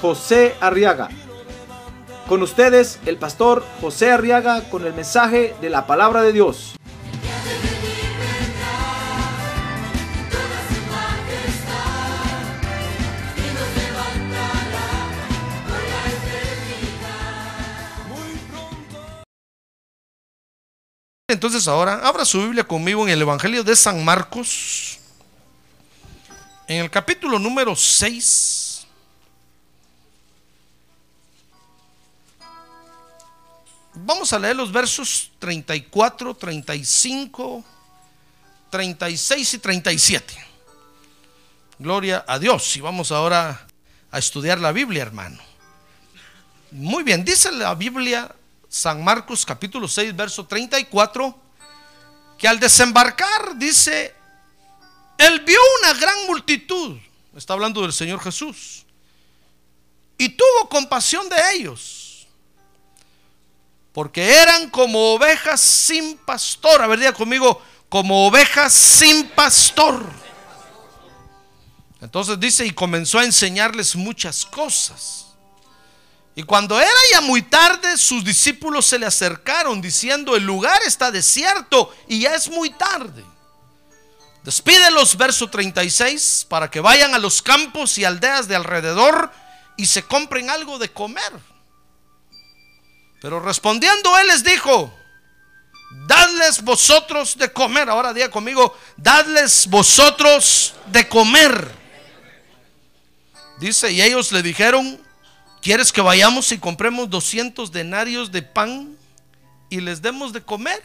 José Arriaga. Con ustedes, el pastor José Arriaga con el mensaje de la palabra de Dios. Entonces ahora abra su Biblia conmigo en el Evangelio de San Marcos, en el capítulo número 6. Vamos a leer los versos 34, 35, 36 y 37. Gloria a Dios. Y vamos ahora a estudiar la Biblia, hermano. Muy bien, dice la Biblia San Marcos capítulo 6, verso 34, que al desembarcar dice, él vio una gran multitud, está hablando del Señor Jesús, y tuvo compasión de ellos, porque eran como ovejas sin pastor, a ver, diga conmigo, como ovejas sin pastor. Entonces dice, y comenzó a enseñarles muchas cosas. Y cuando era ya muy tarde, sus discípulos se le acercaron diciendo, el lugar está desierto y ya es muy tarde. Despídelos, verso 36, para que vayan a los campos y aldeas de alrededor y se compren algo de comer. Pero respondiendo él les dijo, dadles vosotros de comer. Ahora diga conmigo, dadles vosotros de comer. Dice, y ellos le dijeron, ¿Quieres que vayamos y compremos 200 denarios de pan y les demos de comer?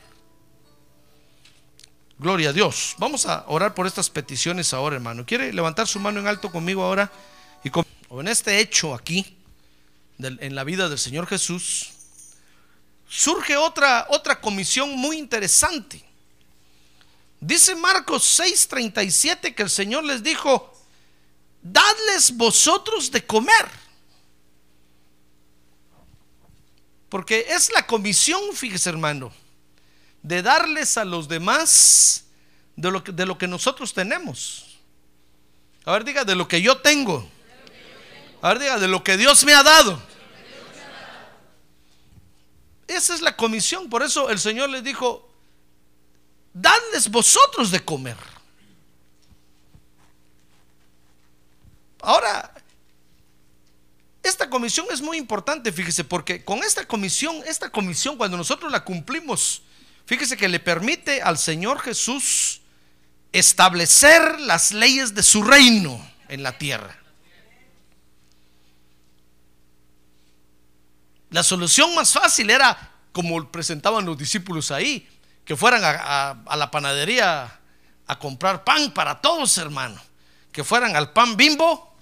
Gloria a Dios. Vamos a orar por estas peticiones ahora, hermano. ¿Quiere levantar su mano en alto conmigo ahora? Y con, en este hecho aquí, en la vida del Señor Jesús, surge otra, otra comisión muy interesante. Dice Marcos 6:37 que el Señor les dijo, dadles vosotros de comer. Porque es la comisión, fíjese hermano, de darles a los demás de lo que, de lo que nosotros tenemos. A ver, diga, de lo que yo tengo. A ver, diga, de lo que Dios me ha dado. Esa es la comisión. Por eso el Señor les dijo, dadles vosotros de comer. Ahora, esta comisión es muy importante, fíjese, porque con esta comisión, esta comisión cuando nosotros la cumplimos, fíjese que le permite al Señor Jesús establecer las leyes de su reino en la tierra. La solución más fácil era, como presentaban los discípulos ahí, que fueran a, la panadería a comprar pan para todos, hermano. Que fueran al pan bimbo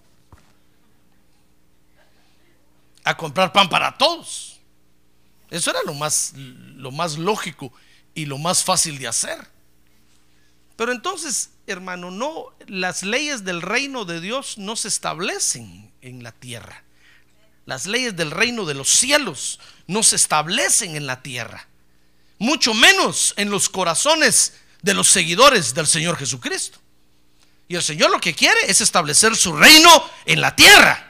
a comprar pan para todos. Eso era lo más, lo más lógico y lo más fácil de hacer. Pero entonces, hermano, no, las leyes del reino de Dios no se establecen en la tierra. Las leyes del reino de los cielos no se establecen en la tierra. Mucho menos en los corazones de los seguidores del Señor Jesucristo. Y el Señor lo que quiere es establecer su reino en la tierra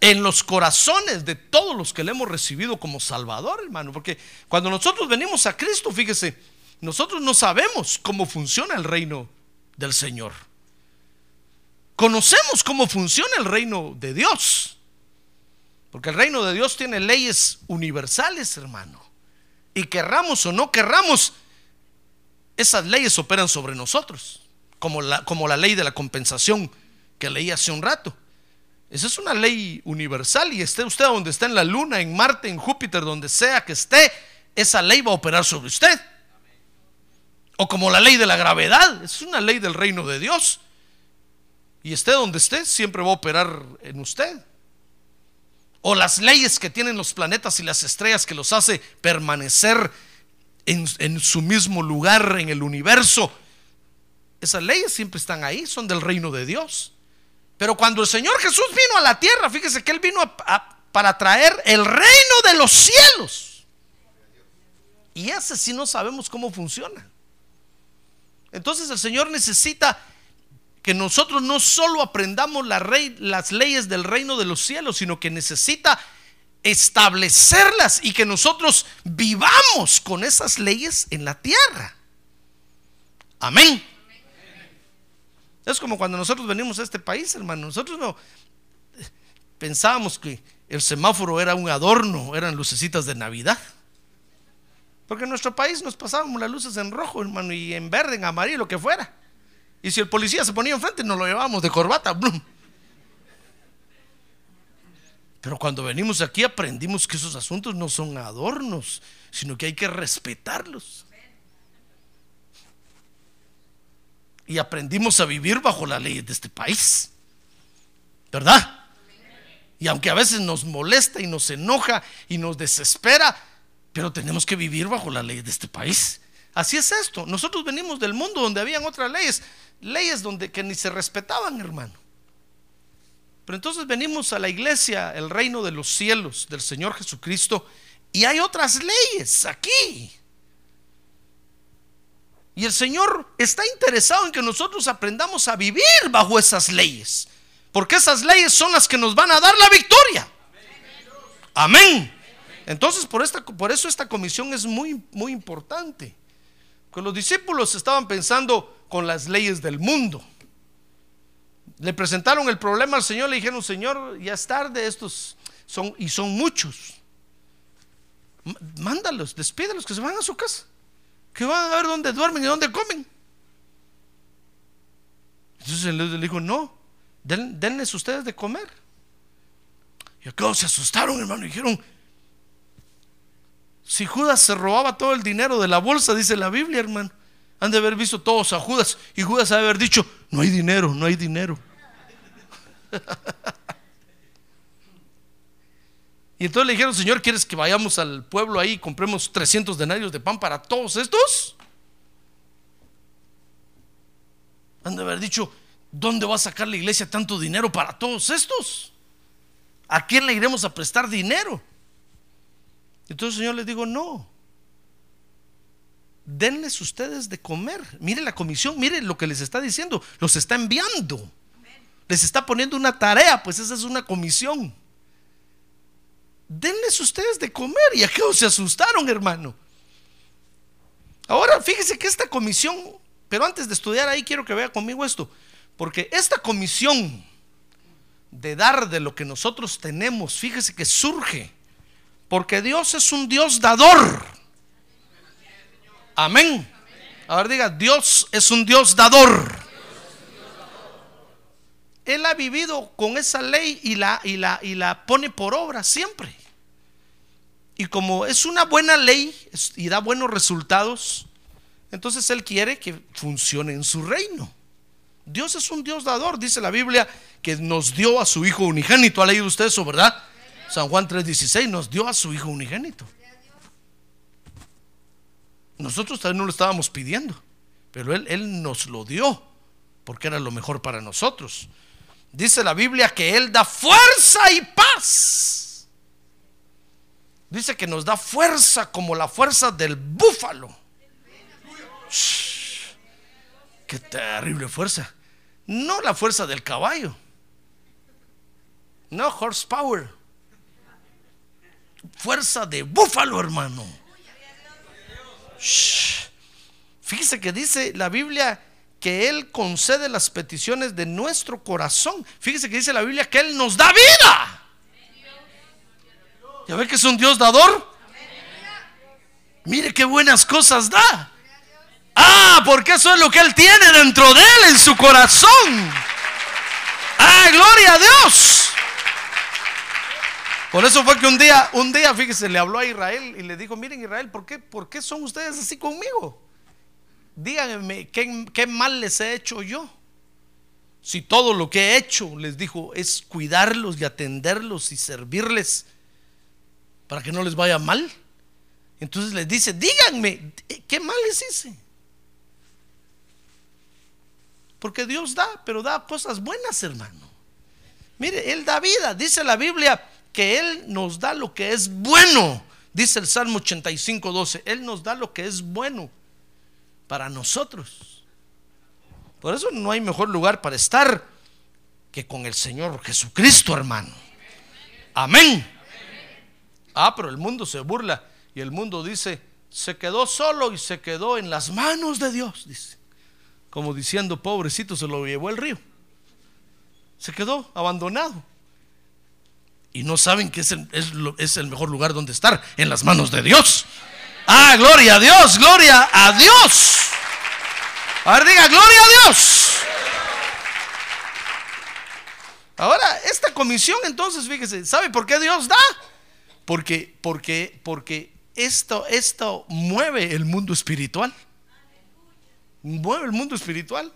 en los corazones de todos los que le hemos recibido como Salvador, hermano. Porque cuando nosotros venimos a Cristo, fíjese, nosotros no sabemos cómo funciona el reino del Señor. Conocemos cómo funciona el reino de Dios. Porque el reino de Dios tiene leyes universales, hermano. Y querramos o no querramos, esas leyes operan sobre nosotros. Como la, como la ley de la compensación que leí hace un rato. Esa es una ley universal y esté usted donde está en la luna, en Marte, en Júpiter, donde sea que esté, esa ley va a operar sobre usted. O como la ley de la gravedad, es una ley del reino de Dios. Y esté donde esté, siempre va a operar en usted. O las leyes que tienen los planetas y las estrellas que los hace permanecer en, su mismo lugar en el universo. Esas leyes siempre están ahí, son del reino de Dios. Pero cuando el Señor Jesús vino a la tierra, fíjese que Él vino para traer el reino de los cielos. Y ese sí no sabemos cómo funciona. Entonces el Señor necesita que nosotros no solo aprendamos las leyes del reino de los cielos, sino que necesita establecerlas y que nosotros vivamos con esas leyes en la tierra. Amén. Es como cuando nosotros venimos a este país, hermano. Nosotros no pensábamos que el semáforo era un adorno, eran lucecitas de Navidad. Porque en nuestro país nos pasábamos las luces en rojo, hermano, y en verde, en amarillo, lo que fuera. Y si el policía se ponía enfrente, nos lo llevábamos de corbata. blum. Pero cuando venimos aquí aprendimos que esos asuntos no son adornos, sino que hay que respetarlos. Y aprendimos a vivir bajo las leyes de este país. ¿Verdad? Y aunque a veces nos molesta y nos enoja y nos desespera, pero tenemos que vivir bajo las leyes de este país. Así es esto. Nosotros venimos del mundo donde habían otras leyes, leyes donde que ni se respetaban, hermano. Pero entonces venimos a la iglesia, el reino de los cielos del Señor Jesucristo, y hay otras leyes aquí. Y el Señor está interesado en que nosotros aprendamos a vivir bajo esas leyes. Porque esas leyes son las que nos van a dar la victoria. Amén. Entonces, por, esta, por eso esta comisión es muy, muy importante. Que los discípulos estaban pensando con las leyes del mundo. Le presentaron el problema al Señor, le dijeron, Señor, ya es tarde, estos son, y son muchos. Mándalos, despídelos, que se van a su casa. Que van a ver dónde duermen y dónde comen. Entonces le dijo, no, den- denles ustedes de comer. Y acá se asustaron, hermano, y dijeron, si Judas se robaba todo el dinero de la bolsa, dice la Biblia, hermano, han de haber visto todos a Judas, y Judas ha de haber dicho, no hay dinero, no hay dinero. y entonces le dijeron, Señor, ¿quieres que vayamos al pueblo ahí y compremos 300 denarios de pan para todos estos? Han de haber dicho, ¿dónde va a sacar la iglesia tanto dinero para todos estos? ¿A quién le iremos a prestar dinero? Entonces el Señor les dijo, no. Denles ustedes de comer. Mire la comisión, mire lo que les está diciendo. Los está enviando. Les está poniendo una tarea, pues esa es una comisión. Denles ustedes de comer. Y acá se asustaron, hermano. Ahora, fíjese que esta comisión, pero antes de estudiar ahí, quiero que vea conmigo esto. Porque esta comisión de dar de lo que nosotros tenemos, fíjese que surge porque Dios es un Dios dador. Amén. A ver, diga, Dios es un Dios dador. Él ha vivido con esa ley y la, y la, y la pone por obra siempre. Y como es una buena ley y da buenos resultados, entonces Él quiere que funcione en su reino. Dios es un Dios dador, dice la Biblia, que nos dio a su Hijo unigénito. ¿Ha leído usted eso, verdad? San Juan 3:16 nos dio a su Hijo unigénito. Nosotros también no lo estábamos pidiendo, pero él, él nos lo dio porque era lo mejor para nosotros. Dice la Biblia que Él da fuerza y paz. Dice que nos da fuerza como la fuerza del búfalo. Qué terrible fuerza. No la fuerza del caballo. No horsepower. Fuerza de búfalo, hermano. Shh. Fíjese que dice la Biblia que Él concede las peticiones de nuestro corazón. Fíjese que dice la Biblia que Él nos da vida. ¿Ya ve que es un Dios dador? Mire qué buenas cosas da. Ah, porque eso es lo que Él tiene dentro de Él, en su corazón. Ah, gloria a Dios. Por eso fue que un día, un día, fíjese, le habló a Israel y le dijo, miren Israel, ¿por qué, por qué son ustedes así conmigo? Díganme, ¿qué, qué mal les he hecho yo? Si todo lo que he hecho, les dijo, es cuidarlos y atenderlos y servirles para que no les vaya mal. Entonces les dice, díganme, ¿qué mal les hice? Porque Dios da, pero da cosas buenas, hermano. Mire, Él da vida. Dice la Biblia que Él nos da lo que es bueno. Dice el Salmo 85, 12. Él nos da lo que es bueno para nosotros. Por eso no hay mejor lugar para estar que con el Señor Jesucristo, hermano. Amén. Ah, pero el mundo se burla y el mundo dice, se quedó solo y se quedó en las manos de Dios, dice. Como diciendo, pobrecito, se lo llevó el río. Se quedó abandonado. Y no saben que es el, es el mejor lugar donde estar, en las manos de Dios. Ah, gloria a Dios, gloria a Dios. A ver, diga, gloria a Dios. Ahora, esta comisión entonces, fíjese, ¿sabe por qué Dios da? Porque, porque, porque esto, esto mueve el mundo espiritual. Mueve el mundo espiritual.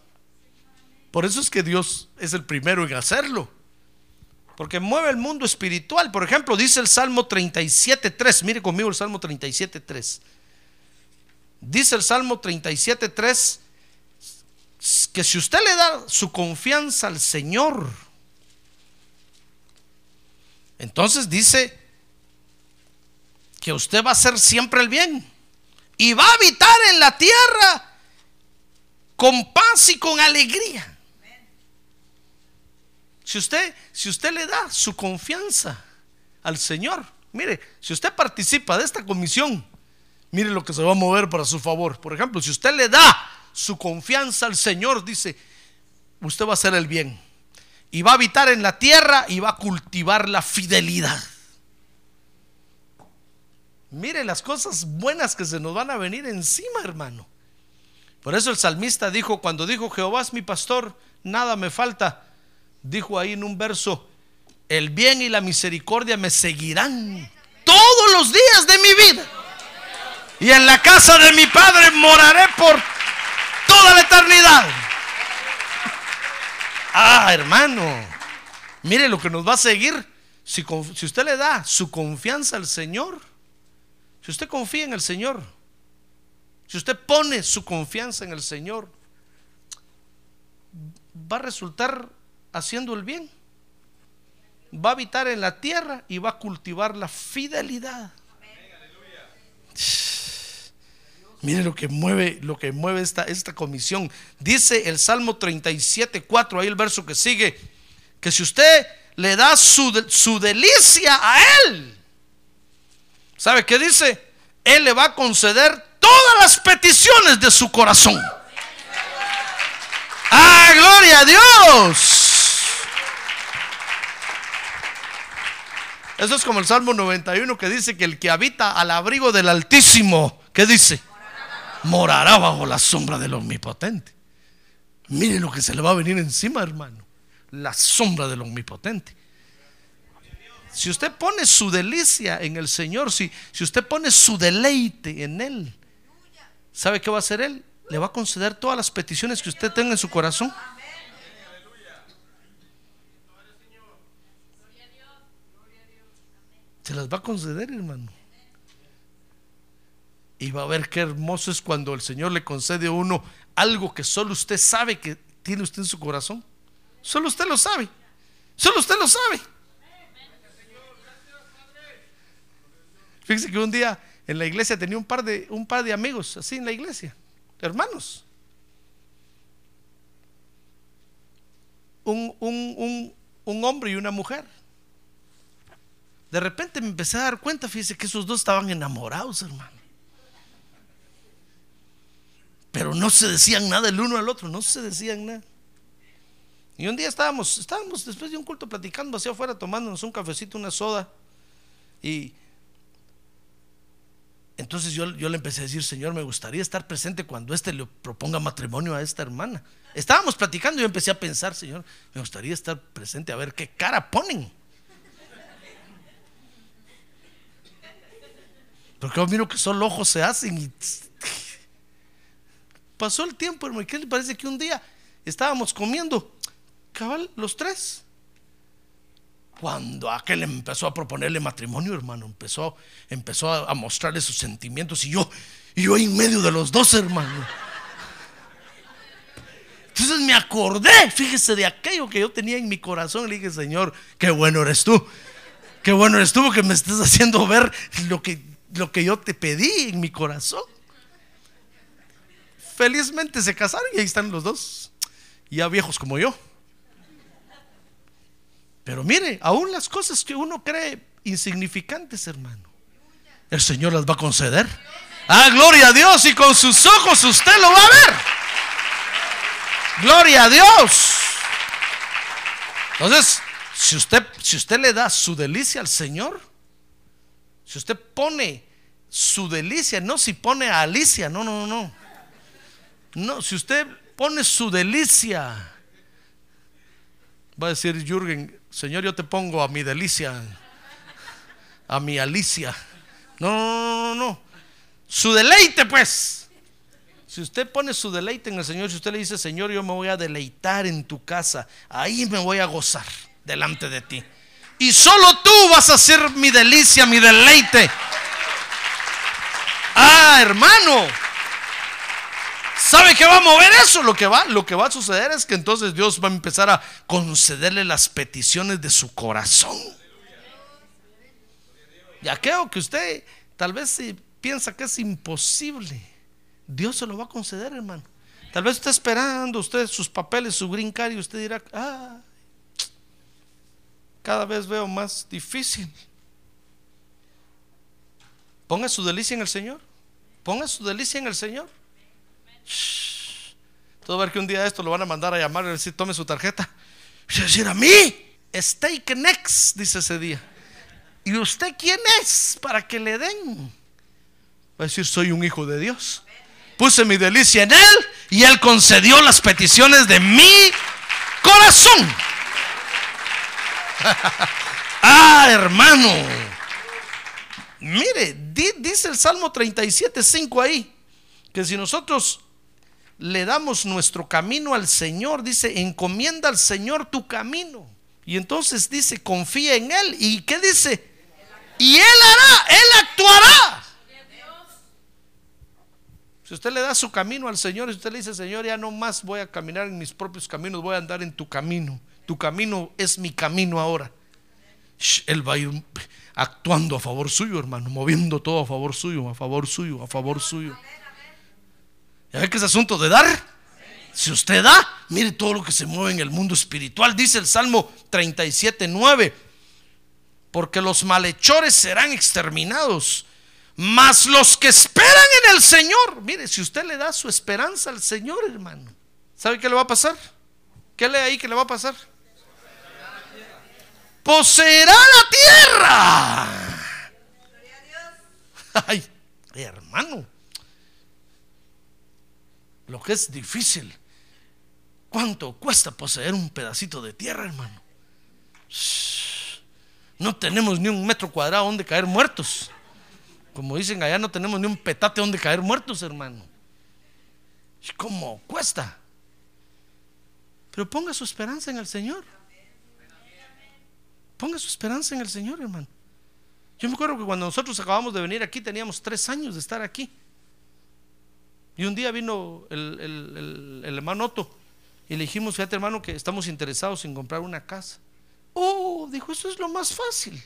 Por eso es que Dios es el primero en hacerlo. Porque mueve el mundo espiritual. Por ejemplo, dice el Salmo 37.3. Mire conmigo el Salmo 37.3. Dice el Salmo 37.3 que si usted le da su confianza al Señor, entonces dice que usted va a hacer siempre el bien y va a habitar en la tierra con paz y con alegría. Si usted, si usted le da su confianza al Señor, mire, si usted participa de esta comisión, mire lo que se va a mover para su favor. Por ejemplo, si usted le da su confianza al Señor, dice, usted va a hacer el bien. Y va a habitar en la tierra y va a cultivar la fidelidad. Mire las cosas buenas que se nos van a venir encima, hermano. Por eso el salmista dijo, cuando dijo, Jehová es mi pastor, nada me falta. Dijo ahí en un verso, el bien y la misericordia me seguirán todos los días de mi vida. Y en la casa de mi Padre moraré por toda la eternidad. Ah, hermano, mire lo que nos va a seguir. Si, si usted le da su confianza al Señor, si usted confía en el Señor, si usted pone su confianza en el Señor, va a resultar haciendo el bien. Va a habitar en la tierra y va a cultivar la fidelidad. Mire lo que mueve, lo que mueve esta, esta comisión. Dice el Salmo 37, 4, ahí el verso que sigue, que si usted le da su, su delicia a Él, ¿sabe qué dice? Él le va a conceder todas las peticiones de su corazón. ¡Ah, gloria a Dios! Eso es como el Salmo 91 que dice que el que habita al abrigo del Altísimo, ¿qué dice? morará bajo la sombra del Omnipotente. Mire lo que se le va a venir encima, hermano. La sombra del Omnipotente. Si usted pone su delicia en el Señor, si, si usted pone su deleite en Él, ¿sabe qué va a hacer Él? Le va a conceder todas las peticiones que usted tenga en su corazón. Se las va a conceder, hermano. Y va a ver qué hermoso es cuando el Señor le concede a uno algo que solo usted sabe que tiene usted en su corazón. Solo usted lo sabe. Solo usted lo sabe. Fíjese que un día en la iglesia tenía un par de, un par de amigos así en la iglesia, hermanos. Un, un, un hombre y una mujer. De repente me empecé a dar cuenta, fíjese que esos dos estaban enamorados, hermano pero no se decían nada el uno al otro, no se decían nada. Y un día estábamos, estábamos después de un culto platicando hacia afuera, tomándonos un cafecito, una soda. Y entonces yo, yo le empecé a decir, Señor, me gustaría estar presente cuando éste le proponga matrimonio a esta hermana. Estábamos platicando y yo empecé a pensar, Señor, me gustaría estar presente a ver qué cara ponen. Porque yo miro que solo ojos se hacen y Pasó el tiempo, hermano. ¿Qué le parece que un día estábamos comiendo cabal, los tres. Cuando aquel empezó a proponerle matrimonio, hermano, empezó, empezó a, mostrarle sus sentimientos y yo, y yo en medio de los dos, hermano. Entonces me acordé, fíjese, de aquello que yo tenía en mi corazón. Le dije, Señor, qué bueno eres tú. Qué bueno eres tú que me estés haciendo ver lo que, lo que yo te pedí en mi corazón. Felizmente se casaron y ahí están los dos, ya viejos como yo. Pero mire, aún las cosas que uno cree insignificantes, hermano, el Señor las va a conceder. Ah, gloria a Dios y con sus ojos usted lo va a ver. Gloria a Dios. Entonces, si usted, si usted le da su delicia al Señor, si usted pone su delicia, no si pone a Alicia, no, no, no. No, si usted pone su delicia, va a decir Jürgen, Señor, yo te pongo a mi delicia, a mi Alicia. No, no, no, no. Su deleite, pues. Si usted pone su deleite en el Señor, si usted le dice, Señor, yo me voy a deleitar en tu casa, ahí me voy a gozar delante de ti. Y solo tú vas a ser mi delicia, mi deleite. Ah, hermano. ¿Sabe qué va a mover eso? Lo que va, lo que va a suceder es que entonces Dios va a empezar a concederle las peticiones de su corazón. Y aquello que usted tal vez si piensa que es imposible Dios se lo va a conceder, hermano. Tal vez está esperando usted sus papeles, su green card y usted dirá, ah, cada vez veo más difícil. Ponga su delicia en el Señor. Ponga su delicia en el Señor. Todo ver que un día esto lo van a mandar a llamar y decir, tome su tarjeta. Y decir, a mí, stake next, dice ese día. ¿Y usted quién es para que le den? Va a decir, soy un hijo de Dios puse mi delicia en Él y Él concedió las peticiones de mi corazón. ah, hermano. Mire, dice el Salmo 37, 5 ahí, que si nosotros le damos nuestro camino al Señor, dice, encomienda al Señor tu camino. Y entonces dice, confía en Él. ¿Y qué dice? Y Él hará, Él actuará. Si usted le da su camino al Señor, si usted le dice, Señor, ya no más voy a caminar en mis propios caminos, voy a andar en tu camino. Tu camino es mi camino ahora. Él va a ir actuando a favor suyo, hermano, moviendo todo a favor suyo, a favor suyo, a favor suyo. ¿Ya ve que es asunto de dar? Si usted da, mire todo lo que se mueve en el mundo espiritual. Dice el Salmo 37, 9. Porque los malhechores serán exterminados mas los que esperan en el Señor, mire, si usted le da su esperanza al Señor, hermano, ¿sabe qué le va a pasar? ¿Qué lee ahí que le va a pasar? Poseerá la tierra. Ay, hermano, lo que es difícil. ¿Cuánto cuesta poseer un pedacito de tierra, hermano? No tenemos ni un metro cuadrado donde caer muertos. Como dicen allá, no tenemos ni un petate donde caer muertos, hermano. ¿Cómo cuesta? Pero ponga su esperanza en el Señor. Ponga su esperanza en el Señor, hermano. Yo me acuerdo que cuando nosotros acabamos de venir aquí teníamos tres años de estar aquí. Y un día vino el, hermano Otto y le dijimos, fíjate hermano, que estamos interesados en comprar una casa. Oh, dijo, eso es lo más fácil.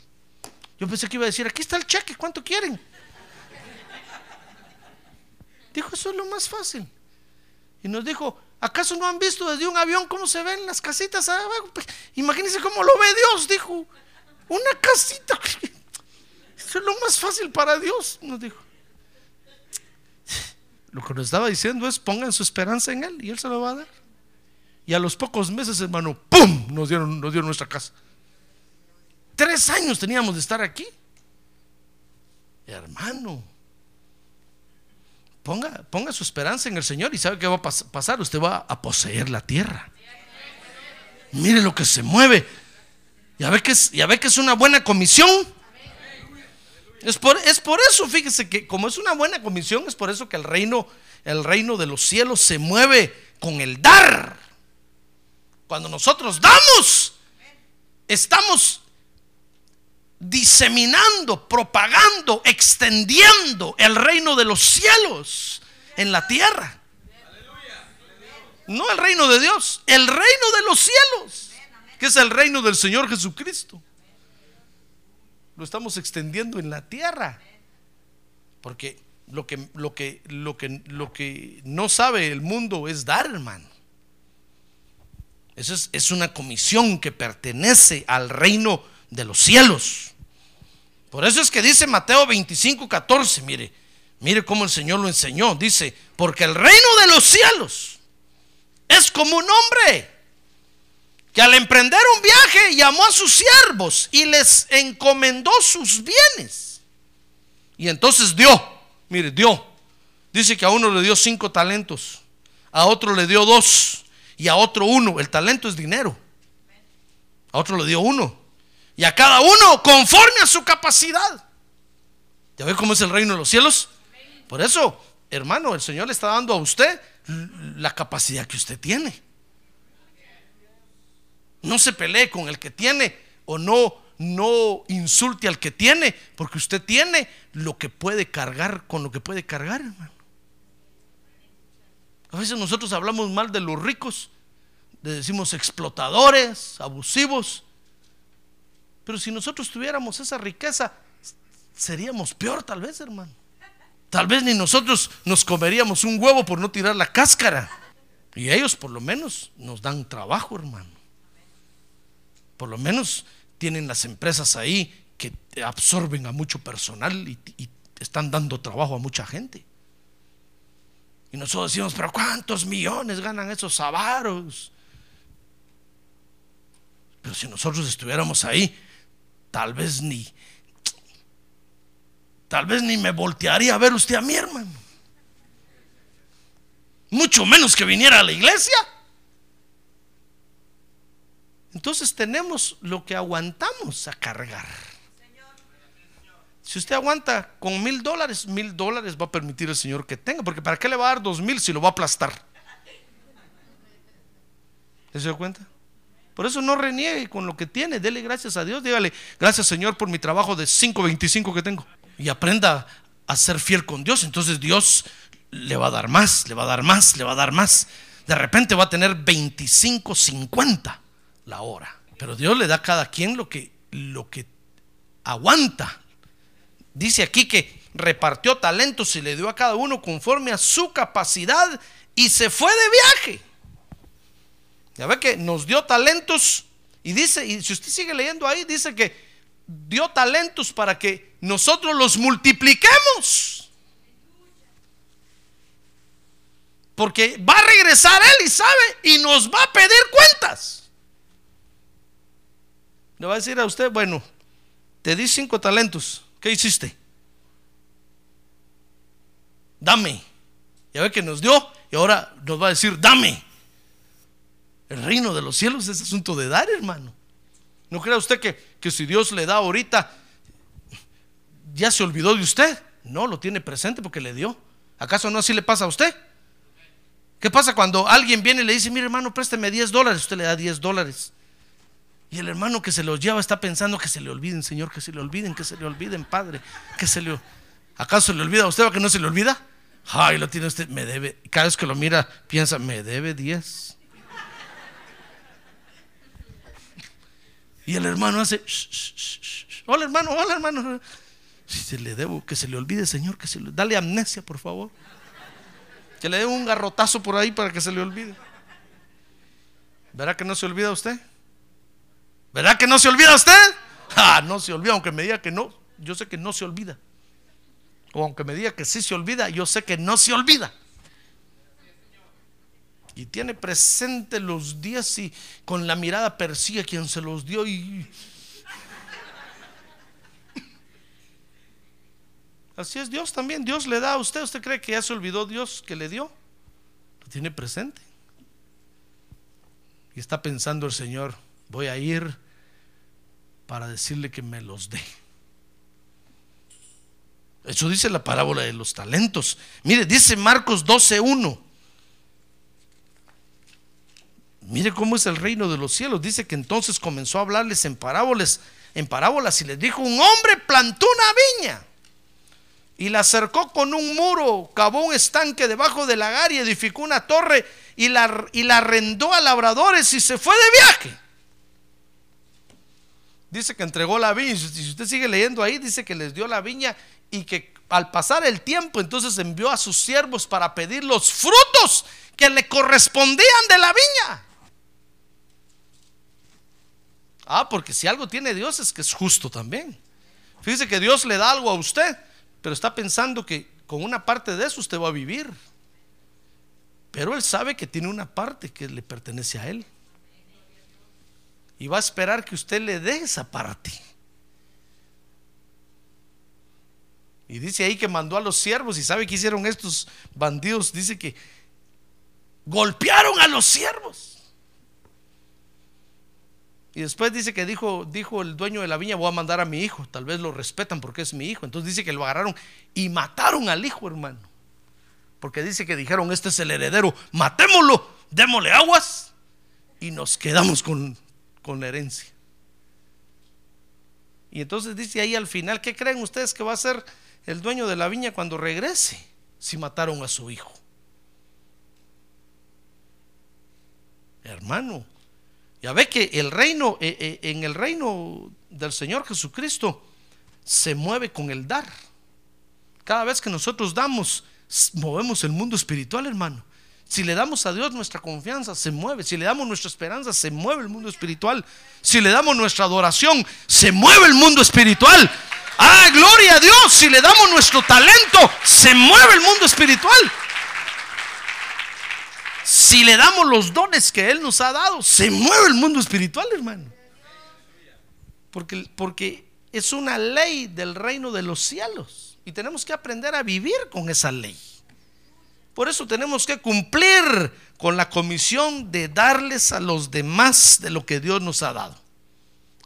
Yo pensé que iba a decir, aquí está el cheque, ¿cuánto quieren? Dijo, eso es lo más fácil. Y nos dijo, ¿acaso no han visto desde un avión cómo se ven las casitas abajo? Pues, imagínense cómo lo ve Dios, dijo. Una casita. Eso es lo más fácil para Dios, nos dijo. Lo que nos estaba diciendo es, pongan su esperanza en Él y Él se lo va a dar. Y a los pocos meses, hermano, ¡pum! Nos dieron, nos dieron nuestra casa. Tres años teníamos de estar aquí. Hermano, ponga, ponga su esperanza en el Señor y sabe qué va a pasar. Usted va a poseer la tierra. Mire lo que se mueve. Ya ve que es, que es una buena comisión. Es por, es por eso, fíjese que como es una buena comisión, es por eso que el reino, el reino de los cielos se mueve con el dar. Cuando nosotros damos, estamos diseminando, propagando, extendiendo el reino de los cielos en la tierra. No el reino de Dios, el reino de los cielos, que es el reino del Señor Jesucristo. Lo estamos extendiendo en la tierra. Porque lo que, lo que, lo que, lo que no sabe el mundo es dar, hermano. Eso es, es una comisión que pertenece al reino de los cielos. Por eso es que dice Mateo 25, 14, mire, mire cómo el Señor lo enseñó. Dice, porque el reino de los cielos es como un hombre que al emprender un viaje llamó a sus siervos y les encomendó sus bienes. Y entonces dio, mire, dio. Dice que a uno le dio cinco talentos, a otro le dio dos y a otro uno. El talento es dinero. A otro le dio uno y a cada uno conforme a su capacidad. ¿Ya ve cómo es el reino de los cielos? Por eso, hermano, el Señor le está dando a usted la capacidad que usted tiene. No se pelee con el que tiene o no no insulte al que tiene, porque usted tiene lo que puede cargar con lo que puede cargar, hermano. A veces nosotros hablamos mal de los ricos, le decimos explotadores, abusivos, pero si nosotros tuviéramos esa riqueza, seríamos peor tal vez, hermano. Tal vez ni nosotros nos comeríamos un huevo por no tirar la cáscara. Y ellos por lo menos nos dan trabajo, hermano. Por lo menos tienen las empresas ahí que absorben a mucho personal y, están dando trabajo a mucha gente. Y nosotros decimos, pero ¿cuántos millones ganan esos avaros? Pero si nosotros estuviéramos ahí, tal vez ni, tal vez ni me voltearía a ver usted a mi hermano. Mucho menos que viniera a la iglesia. Entonces tenemos lo que aguantamos a cargar. Si usted aguanta con mil dólares, mil dólares va a permitir el Señor que tenga, porque ¿para qué le va a dar dos mil si lo va a aplastar? ¿Se dio cuenta? Por eso no reniegue con lo que tiene, dele gracias a Dios, dígale, gracias Señor por mi trabajo de 5.25 que tengo. Y aprenda a ser fiel con Dios, entonces Dios le va a dar más, le va a dar más, le va a dar más. De repente va a tener 25.50 la hora. Pero Dios le da a cada quien lo que, lo que aguanta. Dice aquí que repartió talentos y le dio a cada uno conforme a su capacidad y se fue de viaje. Ya ve que nos dio talentos y dice, y si usted sigue leyendo ahí, dice que dio talentos para que nosotros los multipliquemos. Porque va a regresar él y sabe y nos va a pedir cuentas. Le va a decir a usted, bueno, te di cinco talentos, ¿qué hiciste? Dame. Ya ve que nos dio y ahora nos va a decir, dame. El reino de los cielos es asunto de dar, hermano. ¿No crea usted que, que si Dios le da ahorita, ya se olvidó de usted? No, lo tiene presente porque le dio. ¿Acaso no así le pasa a usted? ¿Qué pasa cuando alguien viene y le dice, mire hermano, présteme 10 dólares? Usted le da 10 dólares. Y el hermano que se los lleva está pensando que se le olviden, Señor, que se le olviden, que se le olviden, Padre, que se le... ¿Acaso le olvida a usted o que no se le olvida? Ay, lo tiene usted, me debe. Cada vez que lo mira, piensa, me debe 10. Y el hermano hace, hola hermano, hola hermano. Si le debo, que se le olvide, Señor, que se le, dale amnesia, por favor. Que le dé un garrotazo por ahí para que se le olvide. ¿Verá que no se olvida usted? ¿Verá que no se olvida usted? Ah, no se olvida, aunque me diga que no, yo sé que no se olvida. O aunque me diga que sí se olvida, yo sé que no se olvida y tiene presente los días y con la mirada persigue a quien se los dio y Así es Dios también, Dios le da a usted, ¿usted cree que ya se olvidó Dios que le dio? Lo tiene presente. Y está pensando el Señor, voy a ir para decirle que me los dé. Eso dice la parábola de los talentos. Mire, dice Marcos 12.1. Mire cómo es el reino de los cielos. Dice que entonces comenzó a hablarles en parábolas, en parábolas y les dijo, un hombre plantó una viña y la cercó con un muro, cavó un estanque debajo del lagar y edificó una torre y la, y la arrendó a labradores y se fue de viaje. Dice que entregó la viña, si usted sigue leyendo ahí, dice que les dio la viña y que al pasar el tiempo entonces envió a sus siervos para pedir los frutos que le correspondían de la viña. Ah, porque si algo tiene Dios es que es justo también. Fíjese que Dios le da algo a usted, pero está pensando que con una parte de eso usted va a vivir. Pero Él sabe que tiene una parte que le pertenece a Él. Y va a esperar que usted le dé esa parte. Y dice ahí que mandó a los siervos y sabe que hicieron estos bandidos. Dice que golpearon a los siervos. Y después dice que dijo, dijo el dueño de la viña, voy a mandar a mi hijo. Tal vez lo respetan porque es mi hijo. Entonces dice que lo agarraron y mataron al hijo, hermano. Porque dice que dijeron, este es el heredero, matémoslo, démosle aguas y nos quedamos con, con la herencia. Y entonces dice ahí al final, ¿qué creen ustedes que va a ser el dueño de la viña cuando regrese si mataron a su hijo? Hermano, ya ve que el reino, eh, eh, en el reino del Señor Jesucristo, se mueve con el dar. Cada vez que nosotros damos, movemos el mundo espiritual, hermano. Si le damos a Dios nuestra confianza, se mueve. Si le damos nuestra esperanza, se mueve el mundo espiritual. Si le damos nuestra adoración, se mueve el mundo espiritual. Ah, gloria a Dios. Si le damos nuestro talento, se mueve el mundo espiritual. Si le damos los dones que Él nos ha dado, se mueve el mundo espiritual, hermano. Porque, porque es una ley del reino de los cielos. Y tenemos que aprender a vivir con esa ley. Por eso tenemos que cumplir con la comisión de darles a los demás de lo que Dios nos ha dado.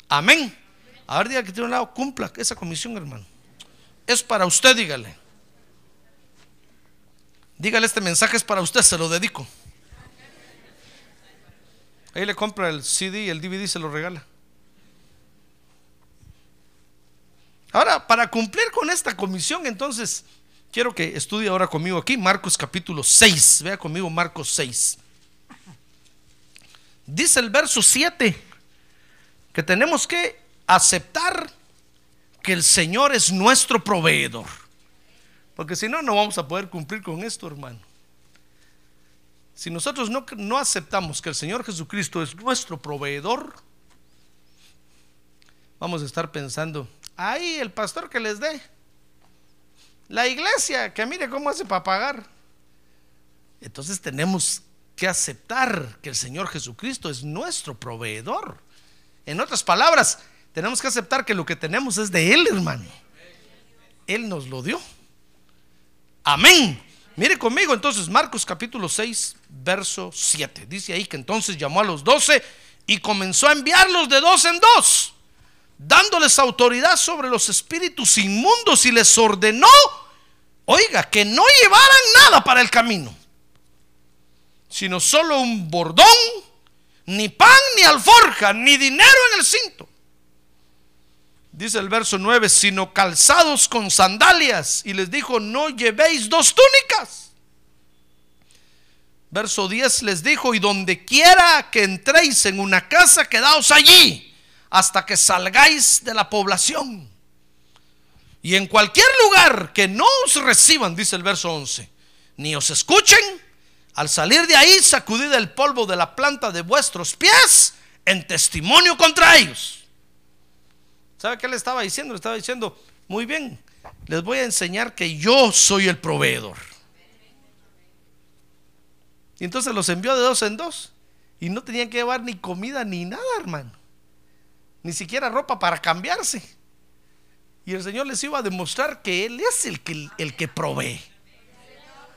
Amén. A ver, diga que tiene un lado, cumpla esa comisión, hermano. Es para usted, dígale. Dígale, este mensaje es para usted, se lo dedico. Ahí le compra el CD y el DVD se lo regala. Ahora, para cumplir con esta comisión, entonces, quiero que estudie ahora conmigo aquí Marcos capítulo 6. Vea conmigo Marcos 6. Dice el verso 7 que tenemos que aceptar que el Señor es nuestro proveedor. Porque si no, no vamos a poder cumplir con esto, hermano. Si nosotros no, no aceptamos que el Señor Jesucristo es nuestro proveedor, vamos a estar pensando, ahí el pastor que les dé, la iglesia que mire cómo hace para pagar. Entonces tenemos que aceptar que el Señor Jesucristo es nuestro proveedor. En otras palabras, tenemos que aceptar que lo que tenemos es de Él, hermano. Él nos lo dio. Amén. Mire conmigo entonces Marcos capítulo 6, verso 7. Dice ahí que entonces llamó a los doce y comenzó a enviarlos de dos en dos, dándoles autoridad sobre los espíritus inmundos y les ordenó, oiga, que no llevaran nada para el camino, sino solo un bordón, ni pan, ni alforja, ni dinero en el cinto. Dice el verso 9, sino calzados con sandalias. Y les dijo, no llevéis dos túnicas. Verso 10 les dijo, y donde quiera que entréis en una casa, quedaos allí hasta que salgáis de la población. Y en cualquier lugar que no os reciban, dice el verso 11, ni os escuchen, al salir de ahí, sacudid el polvo de la planta de vuestros pies en testimonio contra ellos. ¿Sabe qué le estaba diciendo? Le estaba diciendo, muy bien, les voy a enseñar que yo soy el proveedor. Y entonces los envió de dos en dos. Y no tenían que llevar ni comida ni nada, hermano. Ni siquiera ropa para cambiarse. Y el Señor les iba a demostrar que Él es el que, el que provee.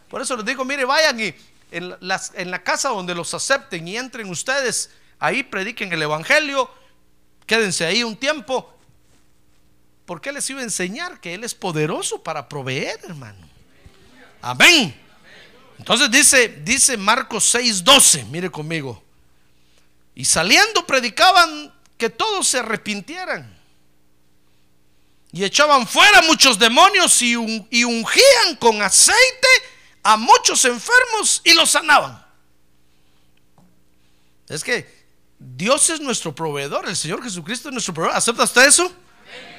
Por eso les digo, mire, vayan y en, en la casa donde los acepten y entren ustedes, ahí prediquen el Evangelio, quédense ahí un tiempo porque les iba a enseñar que Él es poderoso para proveer, hermano. Amén. Entonces dice, dice Marcos 6:12, mire conmigo. Y saliendo predicaban que todos se arrepintieran. Y echaban fuera muchos demonios y, y ungían con aceite a muchos enfermos y los sanaban. Es que Dios es nuestro proveedor, el Señor Jesucristo es nuestro proveedor. ¿Acepta usted eso?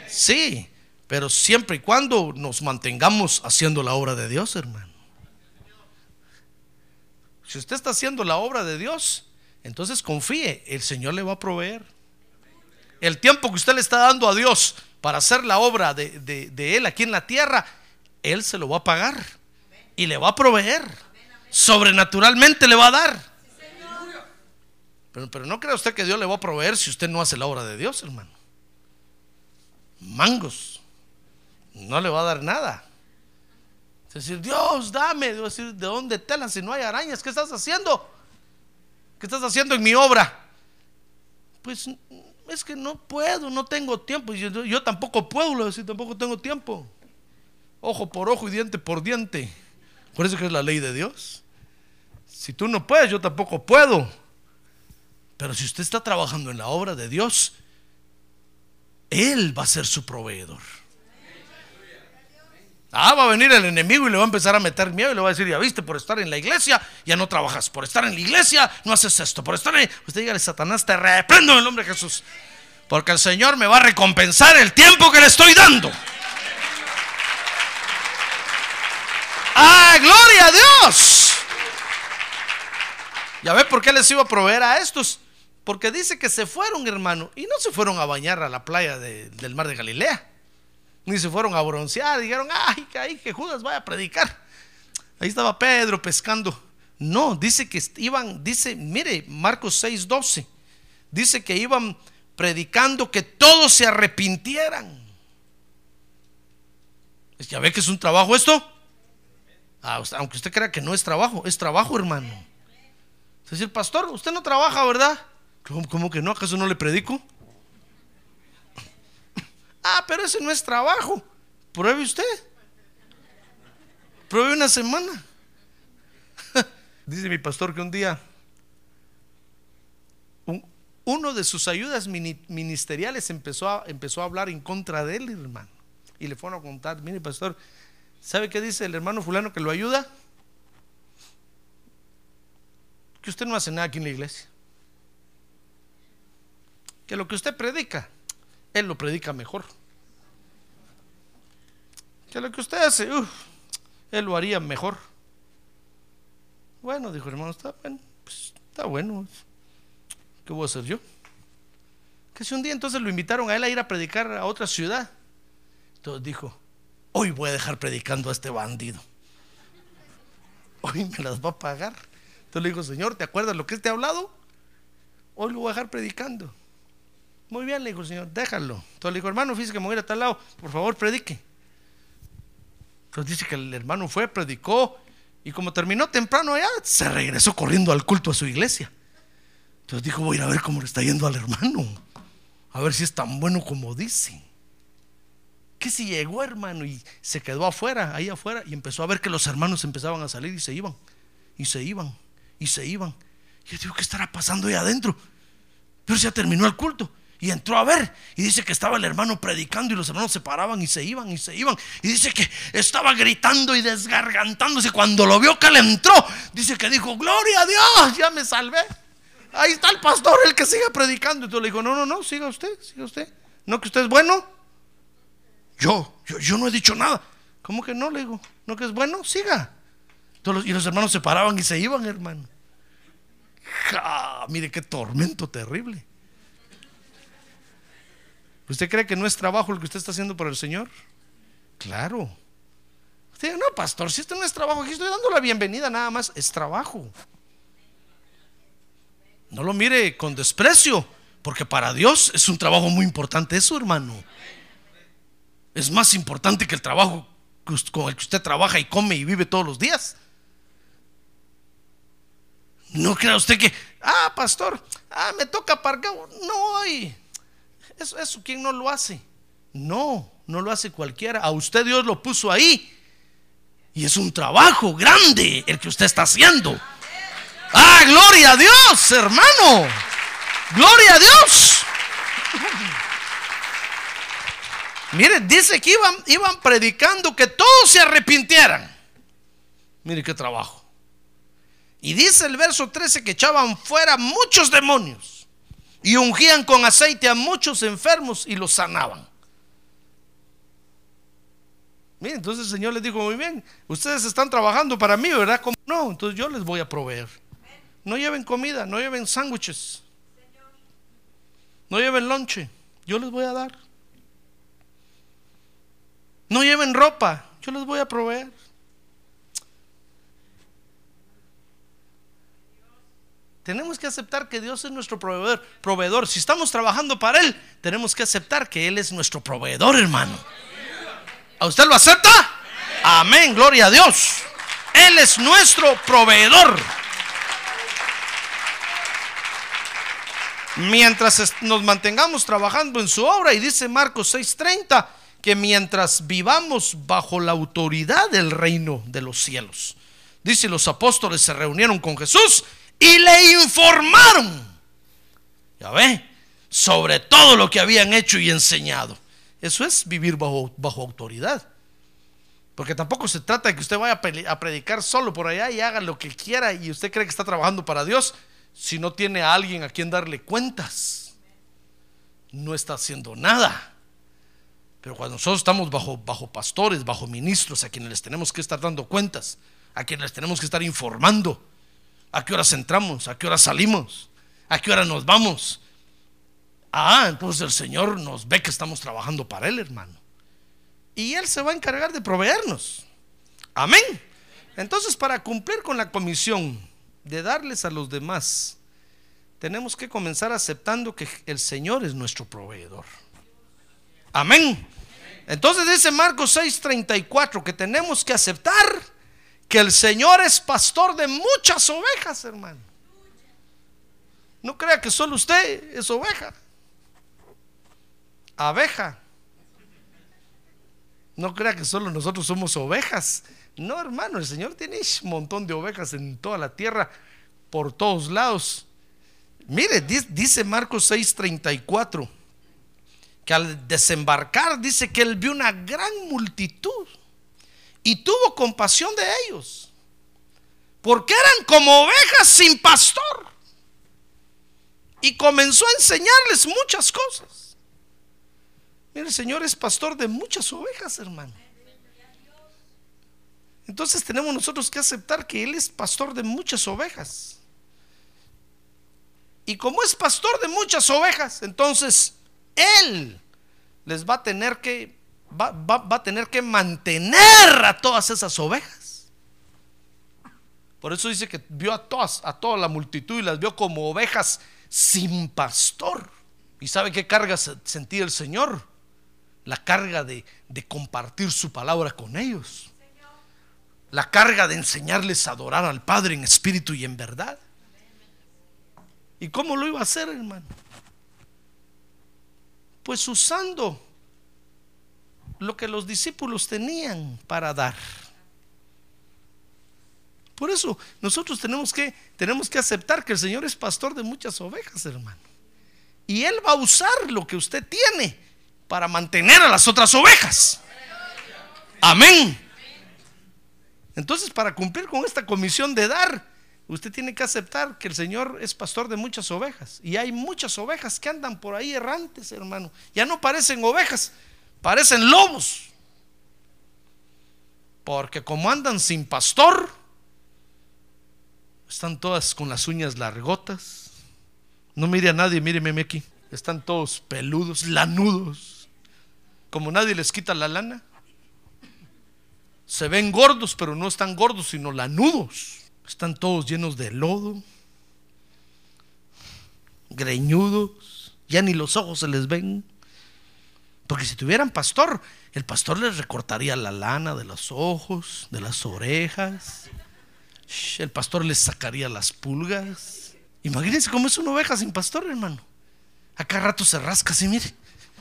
Sí, pero siempre y cuando nos mantengamos haciendo la obra de Dios, hermano. Si usted está haciendo la obra de Dios, entonces confíe, el Señor le va a proveer. El tiempo que usted le está dando a Dios para hacer la obra de, de- Él aquí en la tierra, Él se lo va a pagar y le va a proveer. Sobrenaturalmente le va a dar. Pero, pero no crea usted que Dios le va a proveer si usted no hace la obra de Dios, hermano. Mangos. No le va a dar nada. Es decir, Dios, dame. Dios, decir, ¿de dónde telas si no hay arañas? ¿Qué estás haciendo? ¿Qué estás haciendo en mi obra? Pues es que no puedo, no tengo tiempo. Yo, yo tampoco puedo, decir, tampoco tengo tiempo. Ojo por ojo y diente por diente. Por eso que es la ley de Dios. Si tú no puedes, yo tampoco puedo. Pero si usted está trabajando en la obra de Dios, Él va a ser su proveedor. Ah, va a venir el enemigo y le va a empezar a meter miedo y le va a decir, ya viste, por estar en la iglesia, ya no trabajas, por estar en la iglesia, no haces esto, por estar en... Usted dígale, Satanás, te reprendo en el nombre de Jesús, porque el Señor me va a recompensar el tiempo que le estoy dando. ¡Ah, gloria a Dios! ¿Ya ve por qué les iba a proveer a estos? Porque dice que se fueron, hermano, y no se fueron a bañar a la playa de- del mar de Galilea, ni se fueron a broncear, dijeron, ay, que, ay, que Judas vaya a predicar. Ahí estaba Pedro pescando. No, dice que iban, dice, mire, Marcos 6, 12, dice que iban predicando que todos se arrepintieran. ¿Ya ve que es un trabajo esto? Ah, aunque usted crea que no es trabajo, es trabajo, hermano. Es decir, pastor, usted no trabaja, ¿verdad? ¿Cómo, que no? ¿Acaso no le predico? Ah, pero ese no es trabajo. Pruebe usted. Pruebe una semana. Dice mi pastor que un día un- uno de sus ayudas mini- ministeriales empezó a, empezó a hablar en contra de él, hermano. Y le fueron a contar, mire pastor, ¿sabe qué dice el hermano fulano que lo ayuda? Que usted no hace nada aquí en la iglesia. Que lo que usted predica, él lo predica mejor. Que lo que usted hace, él lo haría mejor. Bueno, dijo hermano, está bueno, pues, está bueno. ¿Qué voy a hacer yo? Que si un día entonces lo invitaron a él a ir a predicar a otra ciudad. Entonces dijo, hoy voy a dejar predicando a este bandido. Hoy me las va a pagar. Entonces le dijo, Señor, ¿te acuerdas lo que te ha hablado? Hoy lo voy a dejar predicando. Muy bien, le dijo el Señor, déjalo. Entonces le dijo, hermano, fíjese que me voy a ir a tal lado, por favor, predique. Entonces dice que el hermano fue, predicó, y como terminó temprano allá, se regresó corriendo al culto a su iglesia. Entonces dijo, voy a ir a ver cómo le está yendo al hermano, a ver si es tan bueno como dice. Que si llegó, hermano, y se quedó afuera, ahí afuera, y empezó a ver que los hermanos empezaban a salir y se iban, y se iban, y se iban. Y yo digo, ¿qué estará pasando ahí adentro? Pero ya terminó el culto. Y entró a ver y dice que estaba el hermano predicando y los hermanos se paraban y se iban y se iban. Y dice que estaba gritando y desgargantándose. Cuando lo vio que le entró, dice que dijo, gloria a Dios, ya me salvé. Ahí está el pastor, el que siga predicando. Tú le dijo, no, no, no, siga usted, siga usted. ¿No que usted es bueno? Yo, yo, yo no he dicho nada. ¿Cómo que no? Le digo, ¿no que es bueno? Siga. Entonces y los hermanos se paraban y se iban, hermano. Mire qué tormento terrible. ¿Usted cree que no es trabajo lo que usted está haciendo por el Señor? Claro. Usted dice, no, pastor, si esto no es trabajo, aquí estoy dando la bienvenida nada más, es trabajo. No lo mire con desprecio, porque para Dios es un trabajo muy importante eso, hermano. Es más importante que el trabajo con el que usted trabaja y come y vive todos los días. No crea usted que, ah, pastor, ah, me toca aparcar. No hay. Eso, eso, ¿quién no lo hace? No, no lo hace cualquiera. A usted Dios lo puso ahí. Y es un trabajo grande el que usted está haciendo. Ah, gloria a Dios, hermano. Gloria a Dios. Mire, dice que iban, iban predicando que todos se arrepintieran. Mire qué trabajo. Y dice el verso 13 que echaban fuera muchos demonios y ungían con aceite a muchos enfermos y los sanaban. Mire, entonces el Señor les dijo, muy bien, ustedes están trabajando para mí, ¿verdad? ¿Cómo no? Entonces yo les voy a proveer. No lleven comida, no lleven sándwiches, no lleven lonche, yo les voy a dar. No lleven ropa, yo les voy a proveer. Tenemos que aceptar que Dios es nuestro proveedor, proveedor. Si estamos trabajando para Él, tenemos que aceptar que Él es nuestro proveedor, hermano. ¿A usted lo acepta? Amén, gloria a Dios. Él es nuestro proveedor. Mientras nos mantengamos trabajando en su obra, y dice Marcos 6:30, que mientras vivamos bajo la autoridad del reino de los cielos. Dice, los apóstoles se reunieron con Jesús y le informaron, ya ve, sobre todo lo que habían hecho y enseñado. Eso es vivir bajo, bajo autoridad. Porque tampoco se trata de que usted vaya a predicar solo por allá y haga lo que quiera y usted cree que está trabajando para Dios si no tiene a alguien a quien darle cuentas. No está haciendo nada. Pero cuando nosotros estamos bajo, bajo pastores, bajo ministros, a quienes les tenemos que estar dando cuentas, a quienes les tenemos que estar informando, a qué horas entramos, a qué hora salimos, a qué hora nos vamos. Ah, entonces el Señor nos ve que estamos trabajando para Él, hermano. Y Él se va a encargar de proveernos. Amén. Entonces, para cumplir con la comisión de darles a los demás, tenemos que comenzar aceptando que el Señor es nuestro proveedor. Amén. Entonces dice Marcos 6:34 que tenemos que aceptar que el Señor es pastor de muchas ovejas, hermano. No crea que solo usted es oveja. Abeja. No crea que solo nosotros somos ovejas. No, hermano, el Señor tiene un montón de ovejas en toda la tierra, por todos lados. Mire, dice Marcos 6:34, que al desembarcar dice que él vio una gran multitud y tuvo compasión de ellos, porque eran como ovejas sin pastor. Y comenzó a enseñarles muchas cosas. Mire, el Señor es pastor de muchas ovejas, hermano. Entonces tenemos nosotros que aceptar que Él es pastor de muchas ovejas. Y como es pastor de muchas ovejas, entonces Él les va a tener que, va, a tener que mantener a todas esas ovejas. Por eso dice que vio a todas, a toda la multitud y las vio como ovejas sin pastor. ¿Y sabe qué carga sentía el Señor? La carga de, de compartir su palabra con ellos la carga de enseñarles a adorar al Padre en espíritu y en verdad. ¿Y cómo lo iba a hacer, hermano? Pues usando lo que los discípulos tenían para dar. Por eso nosotros tenemos que, tenemos que aceptar que el Señor es pastor de muchas ovejas, hermano. Y Él va a usar lo que usted tiene para mantener a las otras ovejas. Amén. Entonces, para cumplir con esta comisión de dar, usted tiene que aceptar que el Señor es pastor de muchas ovejas. Y hay muchas ovejas que andan por ahí errantes, hermano. Ya no parecen ovejas, parecen lobos. Porque como andan sin pastor, están todas con las uñas largotas. No mire a nadie, míreme aquí. Están todos peludos, lanudos. Como nadie les quita la lana. Se ven gordos, pero no están gordos, sino lanudos. Están todos llenos de lodo, greñudos, ya ni los ojos se les ven. Porque si tuvieran pastor, el pastor les recortaría la lana de los ojos, de las orejas. El pastor les sacaría las pulgas. Imagínense cómo es una oveja sin pastor, hermano. Acá rato se rasca así, mire,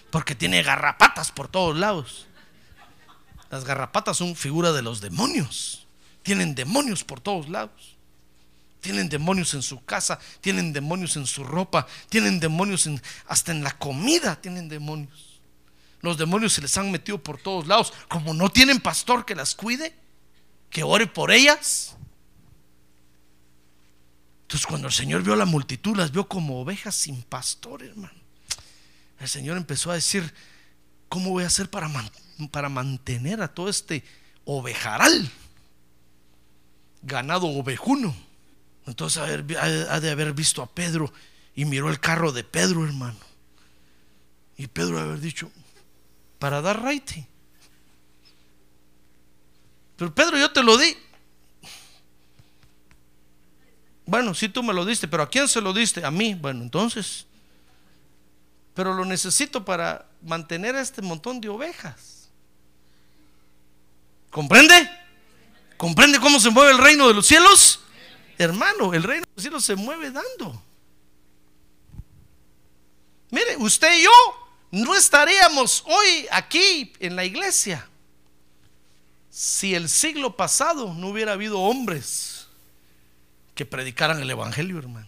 porque tiene garrapatas por todos lados. Las garrapatas son figura de los demonios. Tienen demonios por todos lados. Tienen demonios en su casa, tienen demonios en su ropa, tienen demonios en, hasta en la comida, tienen demonios. Los demonios se les han metido por todos lados. Como no tienen pastor que las cuide, que ore por ellas. Entonces cuando el Señor vio a la multitud, las vio como ovejas sin pastor, hermano. El Señor empezó a decir, ¿cómo voy a hacer para, para mantener a todo este ovejaral? Ganado ovejuno. Entonces ha de haber visto a Pedro y miró el carro de Pedro, hermano. Y Pedro haber dicho, para dar raite. Pero Pedro, yo te lo di. Bueno, si tú me lo diste, pero ¿a quién se lo diste? A mí. Bueno, entonces. Pero lo necesito para mantener a este montón de ovejas. ¿Comprende? ¿Comprende cómo se mueve el reino de los cielos? Hermano, el reino de los cielos se mueve dando. Mire, usted y yo no estaríamos hoy aquí en la iglesia si el siglo pasado no hubiera habido hombres que predicaran el Evangelio, hermano.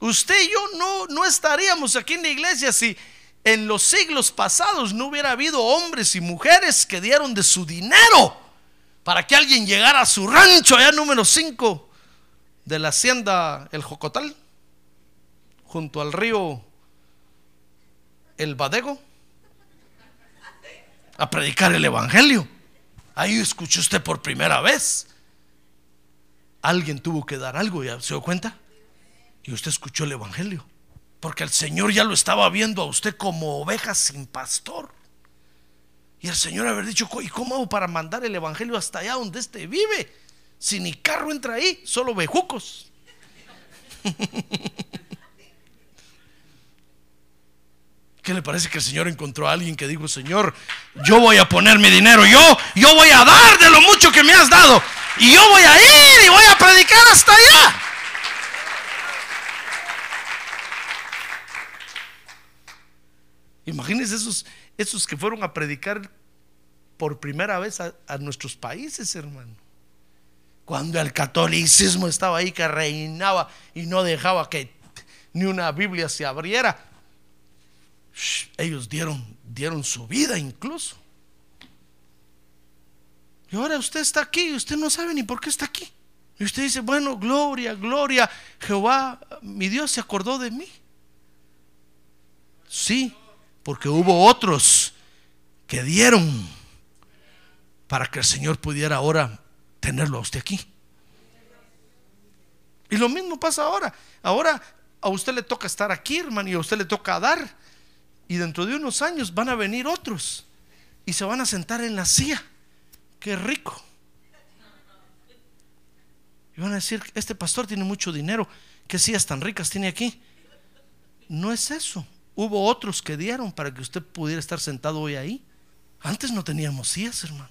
Usted y yo no, no estaríamos aquí en la iglesia si en los siglos pasados no hubiera habido hombres y mujeres que dieron de su dinero para que alguien llegara a su rancho allá número 5 de la hacienda El Jocotal, junto al río El Badego, a predicar el Evangelio. Ahí escuchó usted por primera vez. Alguien tuvo que dar algo, ¿ya se dio cuenta? Y usted escuchó el Evangelio. Porque el Señor ya lo estaba viendo a usted como oveja sin pastor. Y el Señor haber dicho, ¿y cómo hago para mandar el Evangelio hasta allá donde éste vive? Si ni carro entra ahí, solo bejucos. ¿Qué le parece que el Señor encontró a alguien que dijo, Señor, yo voy a poner mi dinero, yo, yo voy a dar de lo mucho que me has dado, y yo voy a ir y voy a predicar hasta allá? Imagínense esos, esos que fueron a predicar por primera vez a, nuestros países, hermano. Cuando el catolicismo estaba ahí que reinaba y no dejaba que ni una Biblia se abriera, ellos dieron, dieron su vida incluso. Y ahora usted está aquí y usted no sabe ni por qué está aquí. Y usted dice, bueno, gloria, gloria, Jehová, mi Dios se acordó de mí. Sí, porque hubo otros que dieron para que el Señor pudiera ahora tenerlo a usted aquí. Y lo mismo pasa ahora. Ahora a usted le toca estar aquí, hermano, y a usted le toca dar. Y dentro de unos años van a venir otros y se van a sentar en la silla. Qué rico. Y van a decir, este pastor tiene mucho dinero. ¿Qué sillas tan ricas tiene aquí? No es eso. Hubo otros que dieron para que usted pudiera estar sentado hoy ahí. Antes no teníamos sillas, hermano.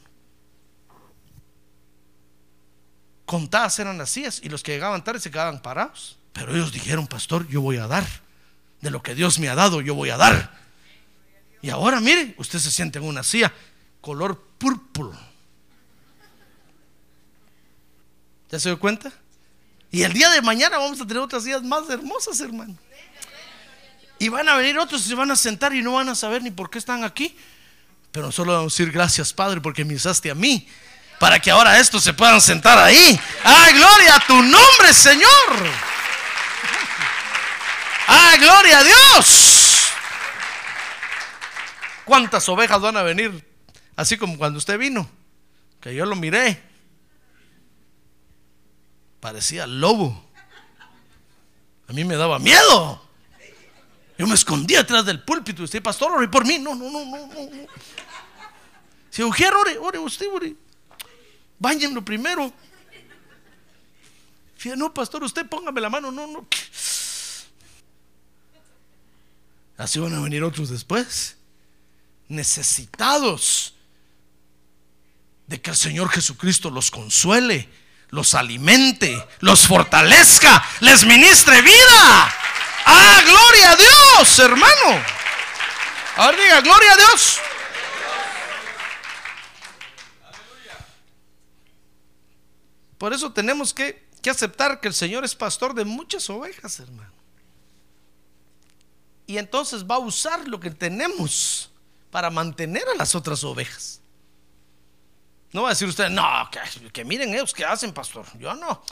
Contadas eran las sillas y los que llegaban tarde se quedaban parados. Pero ellos dijeron, pastor, yo voy a dar. De lo que Dios me ha dado, yo voy a dar. Y ahora, mire, usted se siente en una silla color púrpura. ¿Ya se dio cuenta? Y el día de mañana vamos a tener otras sillas más hermosas, hermano. Y van a venir otros y se van a sentar y no van a saber ni por qué están aquí. Pero solo vamos a decir gracias, Padre, porque me usaste a mí. Para que ahora estos se puedan sentar ahí. ¡Ay, gloria a tu nombre, Señor! ¡Ay, gloria a Dios! ¿Cuántas ovejas van a venir? Así como cuando usted vino. Que yo lo miré. Parecía lobo. A mí me daba miedo. Yo me escondía atrás del púlpito usted, pastor, ore por mí. No, no, no, no, no. Si Ujier, ore, ore, usted, ore. Báñenlo primero. No, pastor, usted póngame la mano. No, no. Así van a venir otros después. Necesitados de que el Señor Jesucristo los consuele, los alimente, los fortalezca, les ministre vida. Ah, gloria a Dios, hermano. Ahora diga, gloria a Dios. Por eso tenemos que que aceptar que el Señor es pastor de muchas ovejas, hermano. Y entonces va a usar lo que tenemos para mantener a las otras ovejas. No va a decir usted, no, que, miren ellos que hacen, pastor. Yo no.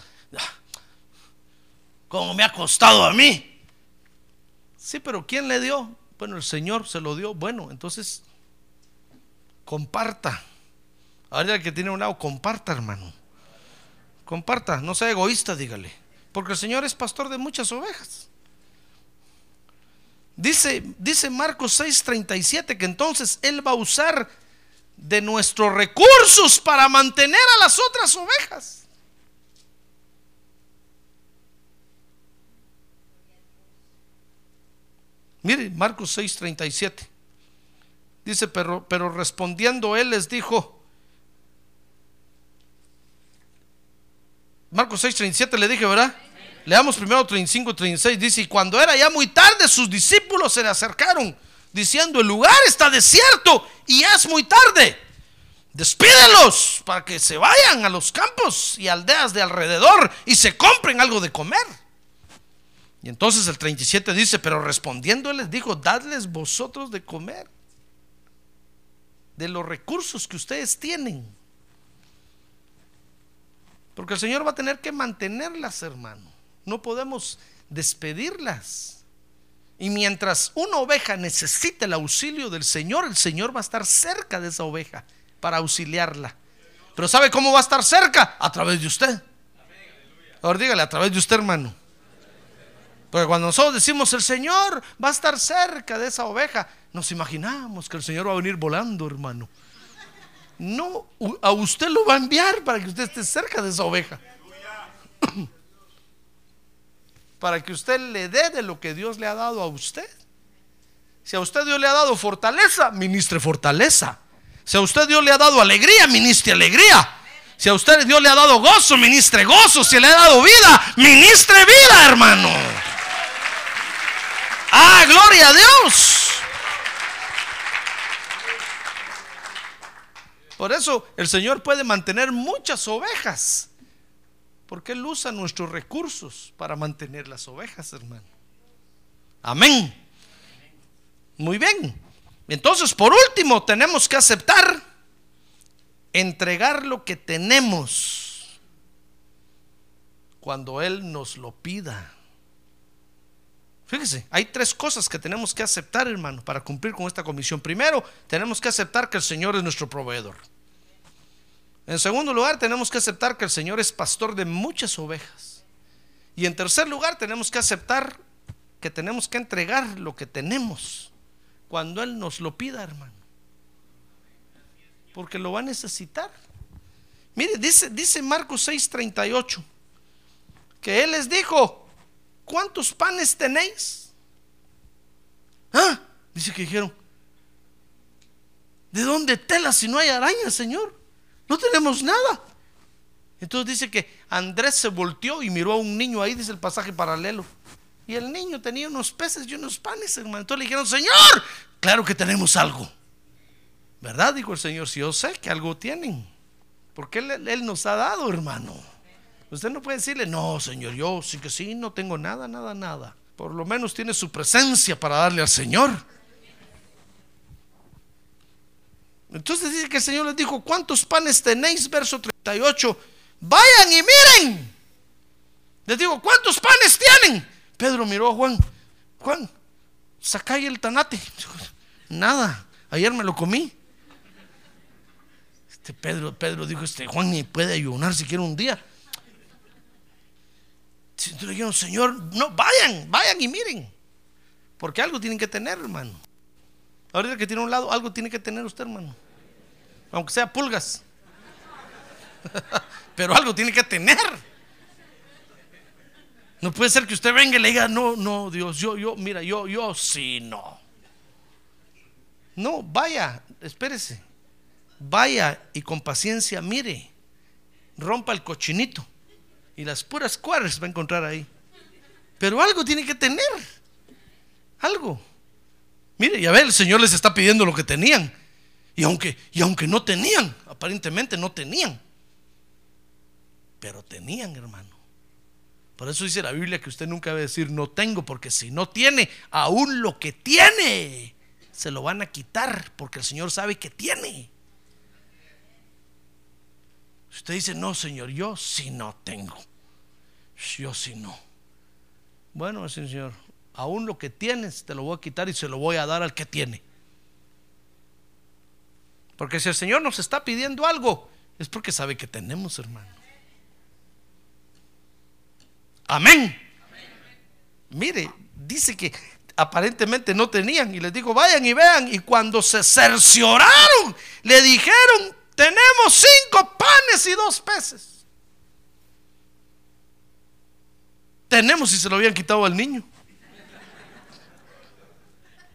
Como me ha costado a mí. Sí, pero ¿quién le dio? Bueno, el Señor se lo dio. Bueno, entonces comparta. Ahora que tiene un lado, comparta, hermano. Comparta, no sea egoísta, dígale. Porque el Señor es pastor de muchas ovejas. Dice, dice Marcos 6:37 que entonces Él va a usar de nuestros recursos para mantener a las otras ovejas. Mire, Marcos 6:37. Dice, pero, pero respondiendo él les dijo, Marcos 6:37 le dije, ¿verdad? Leamos primero 35 36. Dice, y cuando era ya muy tarde, sus discípulos se le acercaron, diciendo, el lugar está desierto y es muy tarde. Despídelos para que se vayan a los campos y aldeas de alrededor y se compren algo de comer. Y entonces el 37 dice, pero respondiendo les dijo, dadles vosotros de comer de los recursos que ustedes tienen. Porque el Señor va a tener que mantenerlas, hermano. No podemos despedirlas. Y mientras una oveja necesite el auxilio del Señor, el Señor va a estar cerca de esa oveja para auxiliarla. Pero ¿sabe cómo va a estar cerca? A través de usted. Ahora dígale, a través de usted, hermano. Porque cuando nosotros decimos el Señor va a estar cerca de esa oveja, nos imaginamos que el Señor va a venir volando, hermano. No, a usted lo va a enviar para que usted esté cerca de esa oveja. Para que usted le dé de lo que Dios le ha dado a usted. Si a usted Dios le ha dado fortaleza, ministre fortaleza. Si a usted Dios le ha dado alegría, ministre alegría. Si a usted Dios le ha dado gozo, ministre gozo. Si le ha dado vida, ministre vida, hermano. Ah, gloria a Dios. Por eso el Señor puede mantener muchas ovejas. Porque Él usa nuestros recursos para mantener las ovejas, hermano. Amén. Muy bien. Entonces, por último, tenemos que aceptar, entregar lo que tenemos cuando Él nos lo pida. Fíjese, hay tres cosas que tenemos que aceptar, hermano, para cumplir con esta comisión. Primero, tenemos que aceptar que el Señor es nuestro proveedor. En segundo lugar, tenemos que aceptar que el Señor es pastor de muchas ovejas. Y en tercer lugar, tenemos que aceptar que tenemos que entregar lo que tenemos cuando Él nos lo pida, hermano. Porque lo va a necesitar. Mire, dice, dice Marcos 6:38 que Él les dijo, ¿cuántos panes tenéis? Ah, dice que dijeron, ¿de dónde tela si no hay araña, Señor? No tenemos nada. Entonces dice que Andrés se volteó y miró a un niño ahí, dice el pasaje paralelo. Y el niño tenía unos peces y unos panes, hermano. Entonces le dijeron, Señor, claro que tenemos algo. ¿Verdad? Dijo el Señor, si yo sé que algo tienen. Porque él, él nos ha dado, hermano. Usted no puede decirle, no, Señor, yo sí que sí, no tengo nada, nada, nada. Por lo menos tiene su presencia para darle al Señor. Entonces dice que el Señor les dijo, ¿cuántos panes tenéis? Verso 38. Vayan y miren. Les digo, ¿cuántos panes tienen? Pedro miró a Juan. Juan, sacáis el tanate. Nada, ayer me lo comí. Este Pedro, Pedro dijo, este Juan ni puede ayunar siquiera un día. Entonces dijeron, Señor, no, vayan, vayan y miren. Porque algo tienen que tener, hermano. Ahorita que tiene un lado, algo tiene que tener usted, hermano. Aunque sea pulgas. Pero algo tiene que tener. No puede ser que usted venga y le diga, no, no, Dios, yo, yo, mira, yo, yo, sí, no. No, vaya, espérese. Vaya y con paciencia mire. Rompa el cochinito. Y las puras cuadras va a encontrar ahí. Pero algo tiene que tener. Algo. Mire, ya ve, el Señor les está pidiendo lo que tenían. Y aunque, y aunque no tenían, aparentemente no tenían. Pero tenían, hermano. Por eso dice la Biblia que usted nunca debe decir no tengo, porque si no tiene, aún lo que tiene, se lo van a quitar, porque el Señor sabe que tiene. Usted dice, no, Señor, yo sí no tengo. Yo sí no. Bueno, Señor, aún lo que tienes te lo voy a quitar y se lo voy a dar al que tiene. Porque si el Señor nos está pidiendo algo, es porque sabe que tenemos, hermano. Amén. Mire, dice que aparentemente no tenían y les digo, vayan y vean. Y cuando se cercioraron, le dijeron, tenemos cinco panes y dos peces. Tenemos si se lo habían quitado al niño.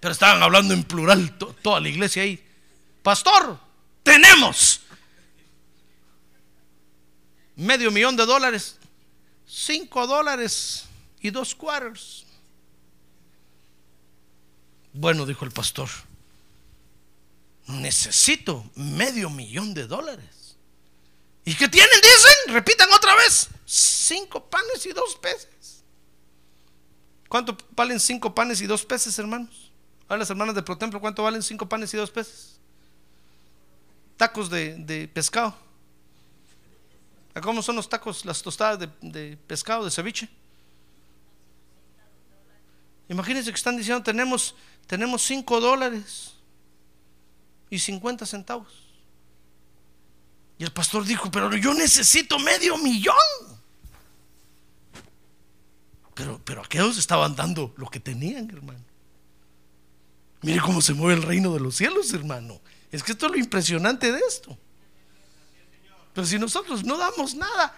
Pero estaban hablando en plural toda la iglesia ahí. Pastor, tenemos medio millón de dólares, cinco dólares y dos quarters. Bueno, dijo el pastor, necesito medio millón de dólares. ¿Y qué tienen? Dicen, repitan otra vez, cinco panes y dos peces. ¿Cuánto valen cinco panes y dos peces, hermanos? A las hermanas de Protemplo, ¿cuánto valen cinco panes y dos peces? Tacos de, pescado. ¿Cómo son los tacos, las tostadas de, de pescado, de ceviche? Imagínense que están diciendo, tenemos, tenemos 5 dólares y 50 centavos. Y el pastor dijo, pero yo necesito medio millón. Pero, pero aquellos estaban dando lo que tenían, hermano. Mire cómo se mueve el reino de los cielos, hermano. Es que esto es lo impresionante de esto. Pero si nosotros no damos nada,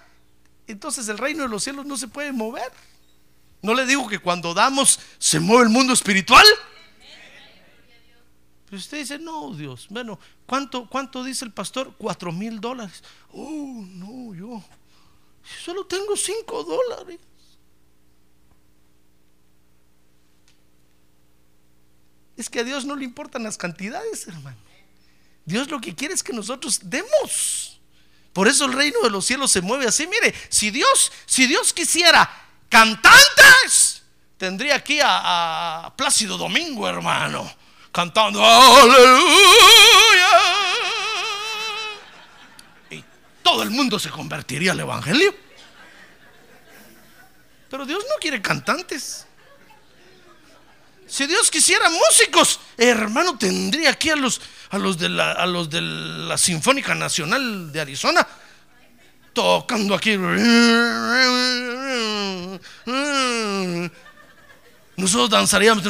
entonces el reino de los cielos no se puede mover. No le digo que cuando damos se mueve el mundo espiritual. Pero usted dice, no, Dios. Bueno, ¿cuánto, cuánto dice el pastor? Cuatro mil dólares. Oh, no, yo solo tengo cinco dólares. Es que a Dios no le importan las cantidades, hermano. Dios lo que quiere es que nosotros demos. Por eso el reino de los cielos se mueve así. Mire, si Dios, si Dios quisiera cantantes, tendría aquí a, Plácido Domingo, hermano, cantando aleluya. Y todo el mundo se convertiría al Evangelio. Pero Dios no quiere cantantes. Si Dios quisiera músicos, hermano, tendría aquí a los, a los, de, la, a los de la Sinfónica Nacional de Arizona tocando aquí. Nosotros danzaríamos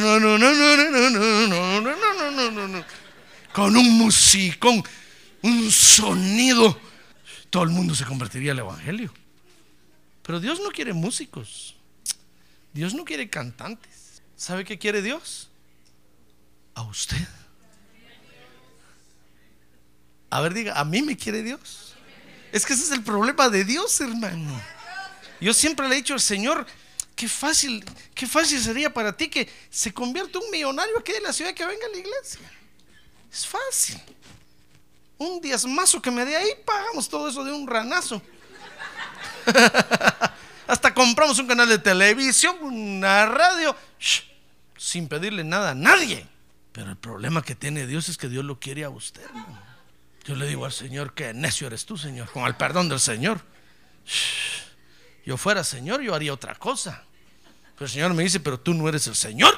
con un musicón, un sonido. Todo el mundo se convertiría al Evangelio. Pero Dios no quiere músicos. Dios no quiere cantantes. ¿Sabe qué quiere Dios? A usted. A ver, diga, ¿a mí me quiere Dios? Es que ese es el problema de Dios, hermano. Yo siempre le he dicho al Señor, qué fácil, qué fácil sería para ti que se convierta un millonario aquí de la ciudad que venga a la iglesia. Es fácil. Un diezmazo que me dé ahí, pagamos todo eso de un ranazo. Hasta compramos un canal de televisión, una radio, sin pedirle nada a nadie. Pero el problema que tiene Dios es que Dios lo quiere a usted. Yo le digo al Señor que necio eres tú, Señor, con el perdón del Señor. Yo fuera Señor, yo haría otra cosa. Pero el Señor me dice, pero tú no eres el Señor.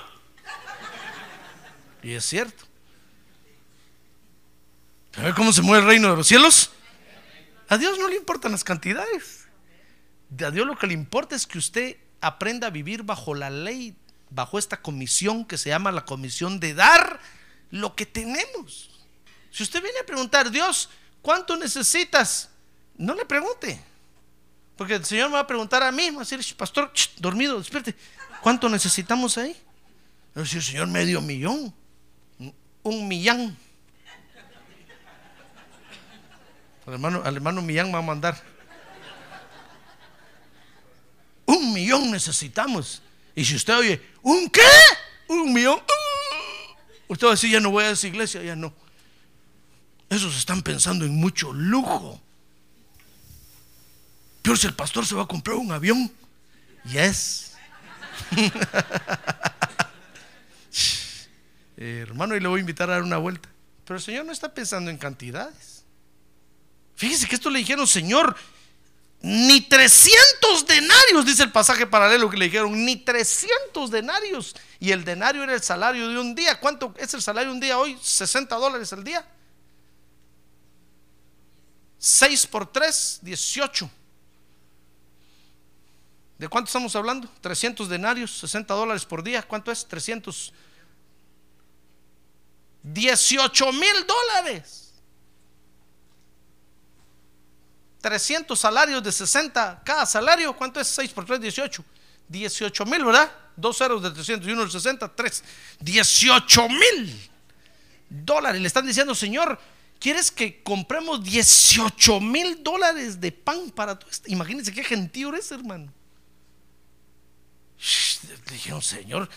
Y es cierto. ¿Sabe cómo se mueve el reino de los cielos? A Dios no le importan las cantidades. A Dios lo que le importa es que usted aprenda a vivir bajo la ley, bajo esta comisión que se llama la comisión de dar lo que tenemos. Si usted viene a preguntar, Dios, ¿cuánto necesitas? No le pregunte. Porque el Señor me va a preguntar a mí, va a decir, pastor, dormido, despierte. ¿Cuánto necesitamos ahí? A decir, Señor, medio millón. Un millán. Al hermano, al hermano Millán va a mandar. Un millón necesitamos. Y si usted oye, ¿un qué? Un millón. Usted va a decir, ya no voy a esa iglesia, ya no. Esos están pensando en mucho lujo. Pero si el pastor se va a comprar un avión Yes. Eh, hermano, y le voy a invitar a dar una vuelta. Pero el Señor no está pensando en cantidades. Fíjese que esto le dijeron, Señor, ni 300 denarios, dice el pasaje paralelo que le dijeron, ni 300 denarios. Y el denario era el salario de un día. ¿Cuánto es el salario de un día hoy? 60 dólares al día. 6 por 3, 18. ¿De cuánto estamos hablando? 300 denarios, 60 dólares por día. ¿Cuánto es? 300. 18 mil dólares. 300 salarios de 60 cada salario. ¿Cuánto es 6 por 3? 18. 18 mil, ¿verdad? Dos ceros de 300 y uno de 60, 3. 18 mil dólares. Le están diciendo, Señor, ¿quieres que compremos 18 mil dólares de pan para tu Imagínense qué gentío es, hermano. Le dijeron, Señor,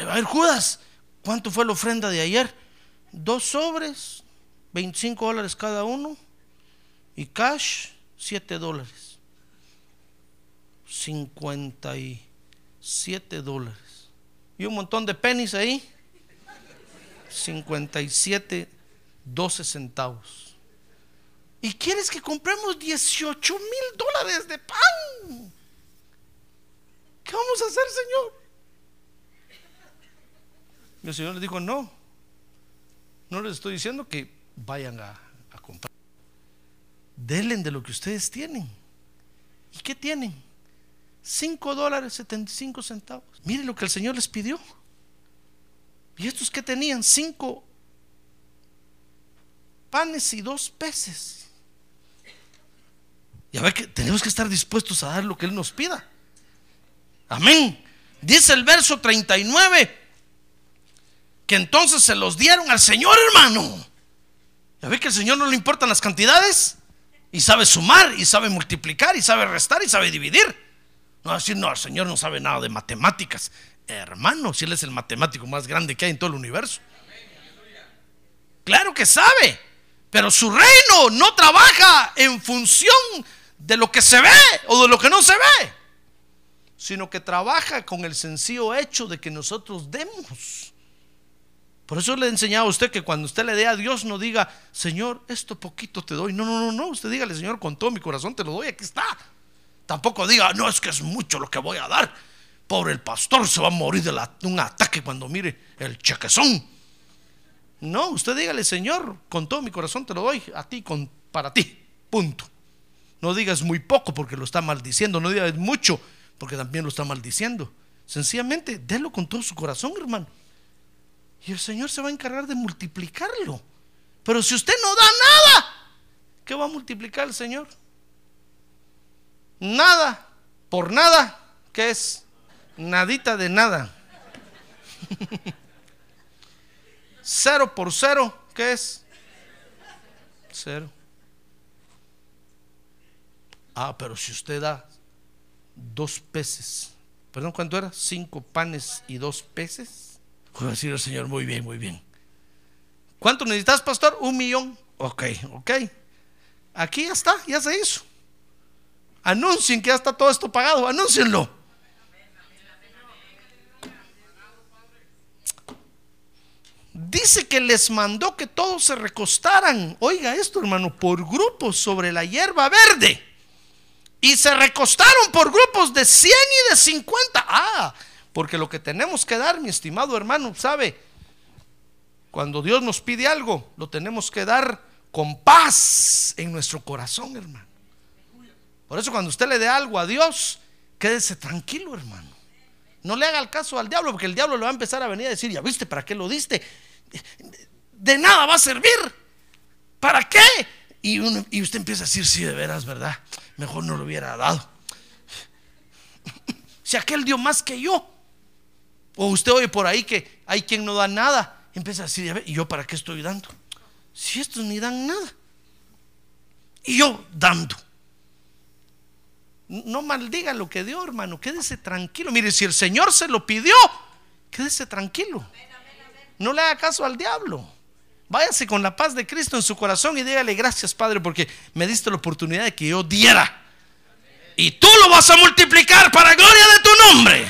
a ver, Judas, ¿cuánto fue la ofrenda de ayer? Dos sobres, 25 dólares cada uno. Y cash, 7 dólares. 57 dólares. Y un montón de pennies ahí. 57, 12 centavos. ¿Y quieres que compremos 18 mil dólares de pan? ¿Qué vamos a hacer, Señor? el Señor les dijo, no, no les estoy diciendo que vayan a, comprar. Denle de lo que ustedes tienen. ¿Y qué tienen? 5 dólares 75 centavos. Miren lo que el Señor les pidió. ¿Y estos que tenían? Cinco panes y dos peces. Y a que tenemos que estar dispuestos a dar lo que Él nos pida. Amén. Dice el verso 39 que entonces se los dieron al Señor, hermano. Ya ve que al Señor no le importan las cantidades y sabe sumar y sabe multiplicar y sabe restar y sabe dividir. No decir, no, el Señor no sabe nada de matemáticas. Hermano, si Él es el matemático más grande que hay en todo el universo. Claro que sabe, pero su reino no trabaja en función de lo que se ve o de lo que no se ve, sino que trabaja con el sencillo hecho de que nosotros demos. Por eso le he enseñado a usted que cuando usted le dé a Dios no diga, Señor, esto poquito te doy. No, no, no, no. Usted dígale, Señor, con todo mi corazón te lo doy, aquí está. Tampoco diga, no, es que es mucho lo que voy a dar. Pobre el pastor se va a morir de, un ataque cuando mire el chequezón. No, usted dígale, Señor, con todo mi corazón te lo doy, a ti, con, para ti. Punto. No digas muy poco porque lo está maldiciendo. No digas mucho porque también lo está maldiciendo. Sencillamente, délo con todo su corazón, hermano. Y el Señor se va a encargar de multiplicarlo. Pero si usted no da nada, ¿qué va a multiplicar el Señor? Nada, por nada, ¿qué es? Nadita de nada. cero por cero, ¿qué es? Cero. Ah, pero si usted da dos peces, perdón, ¿cuánto era? Cinco panes y dos peces El Señor, muy bien, muy bien. ¿Cuánto necesitas, pastor? Un millón. Ok, ok. Aquí ya está, ya se hizo. Anuncien que ya está todo esto pagado, anúncienlo. Dice que les mandó que todos se recostaran. Oiga esto, hermano, por grupos sobre la hierba verde. Y se recostaron por grupos de 100 y de 50. Ah, porque lo que tenemos que dar, mi estimado hermano, ¿sabe? Cuando Dios nos pide algo, lo tenemos que dar con paz en nuestro corazón, hermano. Por eso cuando usted le dé algo a Dios, quédese tranquilo, hermano. No le haga el caso al diablo, porque el diablo le va a empezar a venir a decir, ya viste, ¿para qué lo diste? De nada va a servir. ¿Para qué? Y, y usted empieza a decir, sí, de veras, ¿verdad? Mejor no lo hubiera dado. Si aquel dio más que yo. O usted oye por ahí que hay quien no da nada. Empieza a decir, ¿y yo para qué estoy dando? Si estos ni dan nada. Y yo dando. No maldiga lo que dio, hermano. Quédese tranquilo. Mire, si el Señor se lo pidió, quédese tranquilo. No le haga caso al diablo. Váyase con la paz de Cristo en su corazón y dígale gracias, Padre, porque me diste la oportunidad de que yo diera. Y tú lo vas a multiplicar para gloria de tu nombre.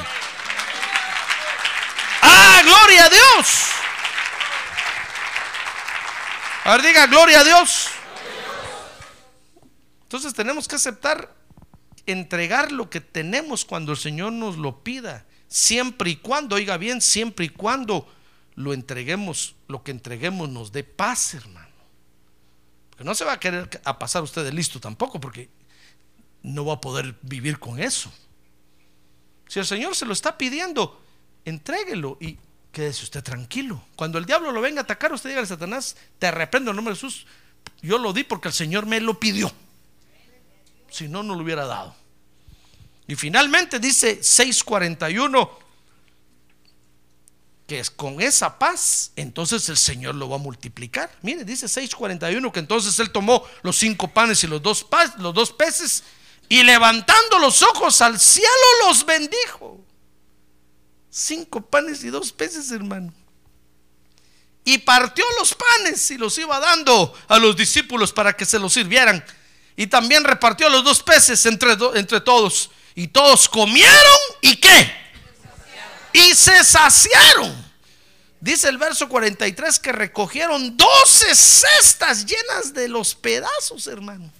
Ah, gloria a Dios. A ver, diga, gloria a Dios. Entonces tenemos que aceptar, entregar lo que tenemos cuando el Señor nos lo pida. Siempre y cuando, oiga bien, siempre y cuando lo entreguemos, lo que entreguemos nos dé paz, hermano. Porque no se va a querer a pasar usted de listo tampoco, porque no va a poder vivir con eso. Si el Señor se lo está pidiendo, entréguelo y quédese usted tranquilo. Cuando el diablo lo venga a atacar, usted diga a Satanás, te reprendo en nombre de Jesús. Yo lo di porque el Señor me lo pidió. Si no, no lo hubiera dado. Y finalmente dice 641 que es con esa paz, entonces el Señor lo va a multiplicar. Mire, dice 641 que entonces él tomó los cinco panes y los dos, los dos peces y levantando los ojos al cielo los bendijo. Cinco panes y dos peces, hermano. Y partió los panes y los iba dando a los discípulos para que se los sirvieran. Y también repartió los dos peces entre, entre todos. Y todos comieron y qué? Y se saciaron. Dice el verso 43 que recogieron 12 cestas llenas de los pedazos, hermano.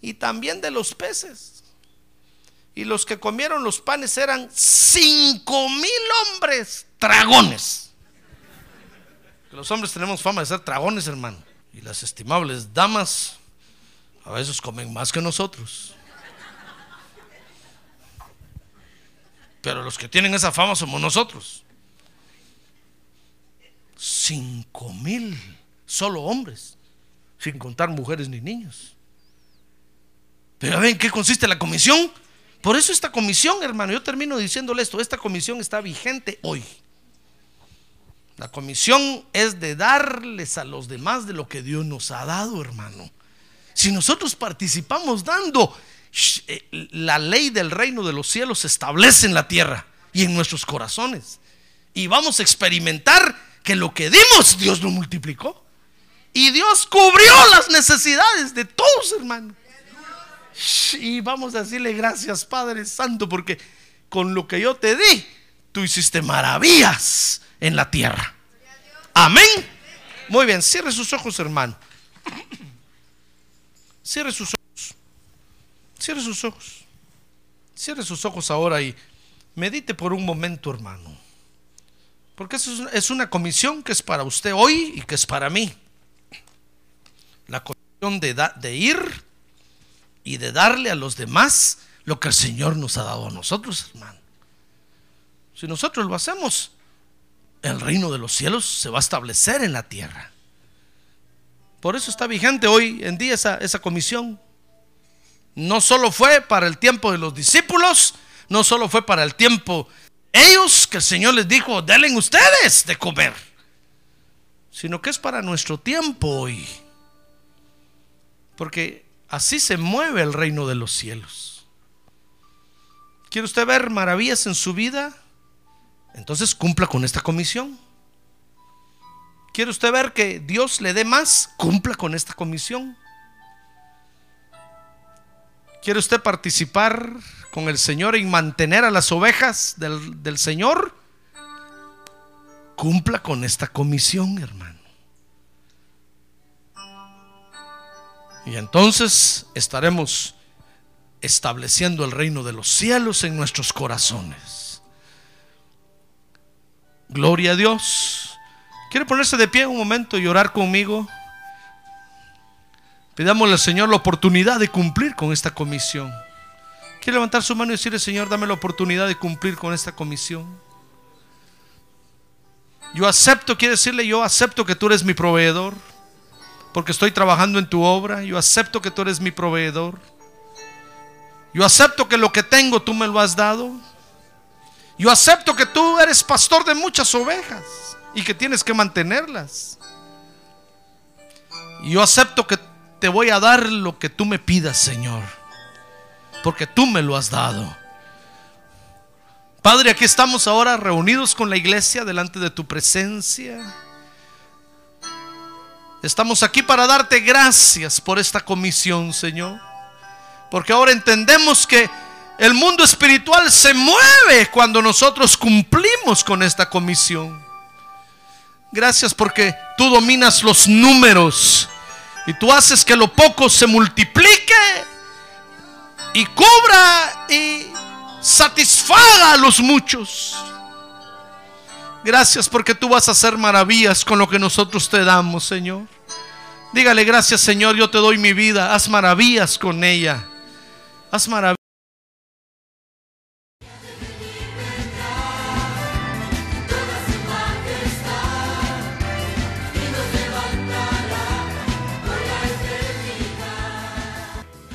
Y también de los peces. Y los que comieron los panes eran cinco mil hombres dragones. Los hombres tenemos fama de ser dragones, hermano. Y las estimables damas a veces comen más que nosotros. Pero los que tienen esa fama somos nosotros. Cinco mil solo hombres, sin contar mujeres ni niños. Pero ¿ven qué consiste la comisión? Por eso esta comisión, hermano, yo termino diciéndole esto, esta comisión está vigente hoy. La comisión es de darles a los demás de lo que Dios nos ha dado, hermano. Si nosotros participamos dando, eh, la ley del reino de los cielos se establece en la tierra y en nuestros corazones. Y vamos a experimentar que lo que dimos, Dios lo multiplicó. Y Dios cubrió las necesidades de todos, hermano. Y vamos a decirle gracias, Padre Santo, porque con lo que yo te di, tú hiciste maravillas en la tierra. Amén. Muy bien, cierre sus ojos, hermano. Cierre sus ojos. Cierre sus ojos. Cierre sus ojos ahora y medite por un momento, hermano. Porque eso es una comisión que es para usted hoy y que es para mí. La comisión de, de ir y de darle a los demás lo que el Señor nos ha dado a nosotros, hermano. Si nosotros lo hacemos, el reino de los cielos se va a establecer en la tierra. Por eso está vigente hoy en día esa, esa comisión. No solo fue para el tiempo de los discípulos, no solo fue para el tiempo ellos que el Señor les dijo, denle ustedes de comer, sino que es para nuestro tiempo hoy. Porque Así se mueve el reino de los cielos. ¿Quiere usted ver maravillas en su vida? Entonces cumpla con esta comisión. ¿Quiere usted ver que Dios le dé más? Cumpla con esta comisión. ¿Quiere usted participar con el Señor y mantener a las ovejas del, del Señor? Cumpla con esta comisión, hermano. Y entonces estaremos estableciendo el reino de los cielos en nuestros corazones. Gloria a Dios. ¿Quiere ponerse de pie un momento y orar conmigo? Pidámosle al Señor la oportunidad de cumplir con esta comisión. ¿Quiere levantar su mano y decirle, Señor, dame la oportunidad de cumplir con esta comisión? Yo acepto, quiere decirle, yo acepto que tú eres mi proveedor porque estoy trabajando en tu obra. Yo acepto que tú eres mi proveedor. Yo acepto que lo que tengo tú me lo has dado. Yo acepto que tú eres pastor de muchas ovejas y que tienes que mantenerlas. yo acepto que te voy a dar lo que tú me pidas, Señor, porque tú me lo has dado. Padre, aquí estamos ahora reunidos con la iglesia delante de tu presencia. Estamos aquí para darte gracias por esta comisión, Señor. Porque ahora entendemos que el mundo espiritual se mueve cuando nosotros cumplimos con esta comisión. Gracias porque tú dominas los números y tú haces que lo poco se multiplique y cubra y satisfaga a los muchos. Gracias porque tú vas a hacer maravillas con lo que nosotros te damos, Señor. Dígale gracias, Señor, yo te doy mi vida. Haz maravillas con ella. Haz maravillas.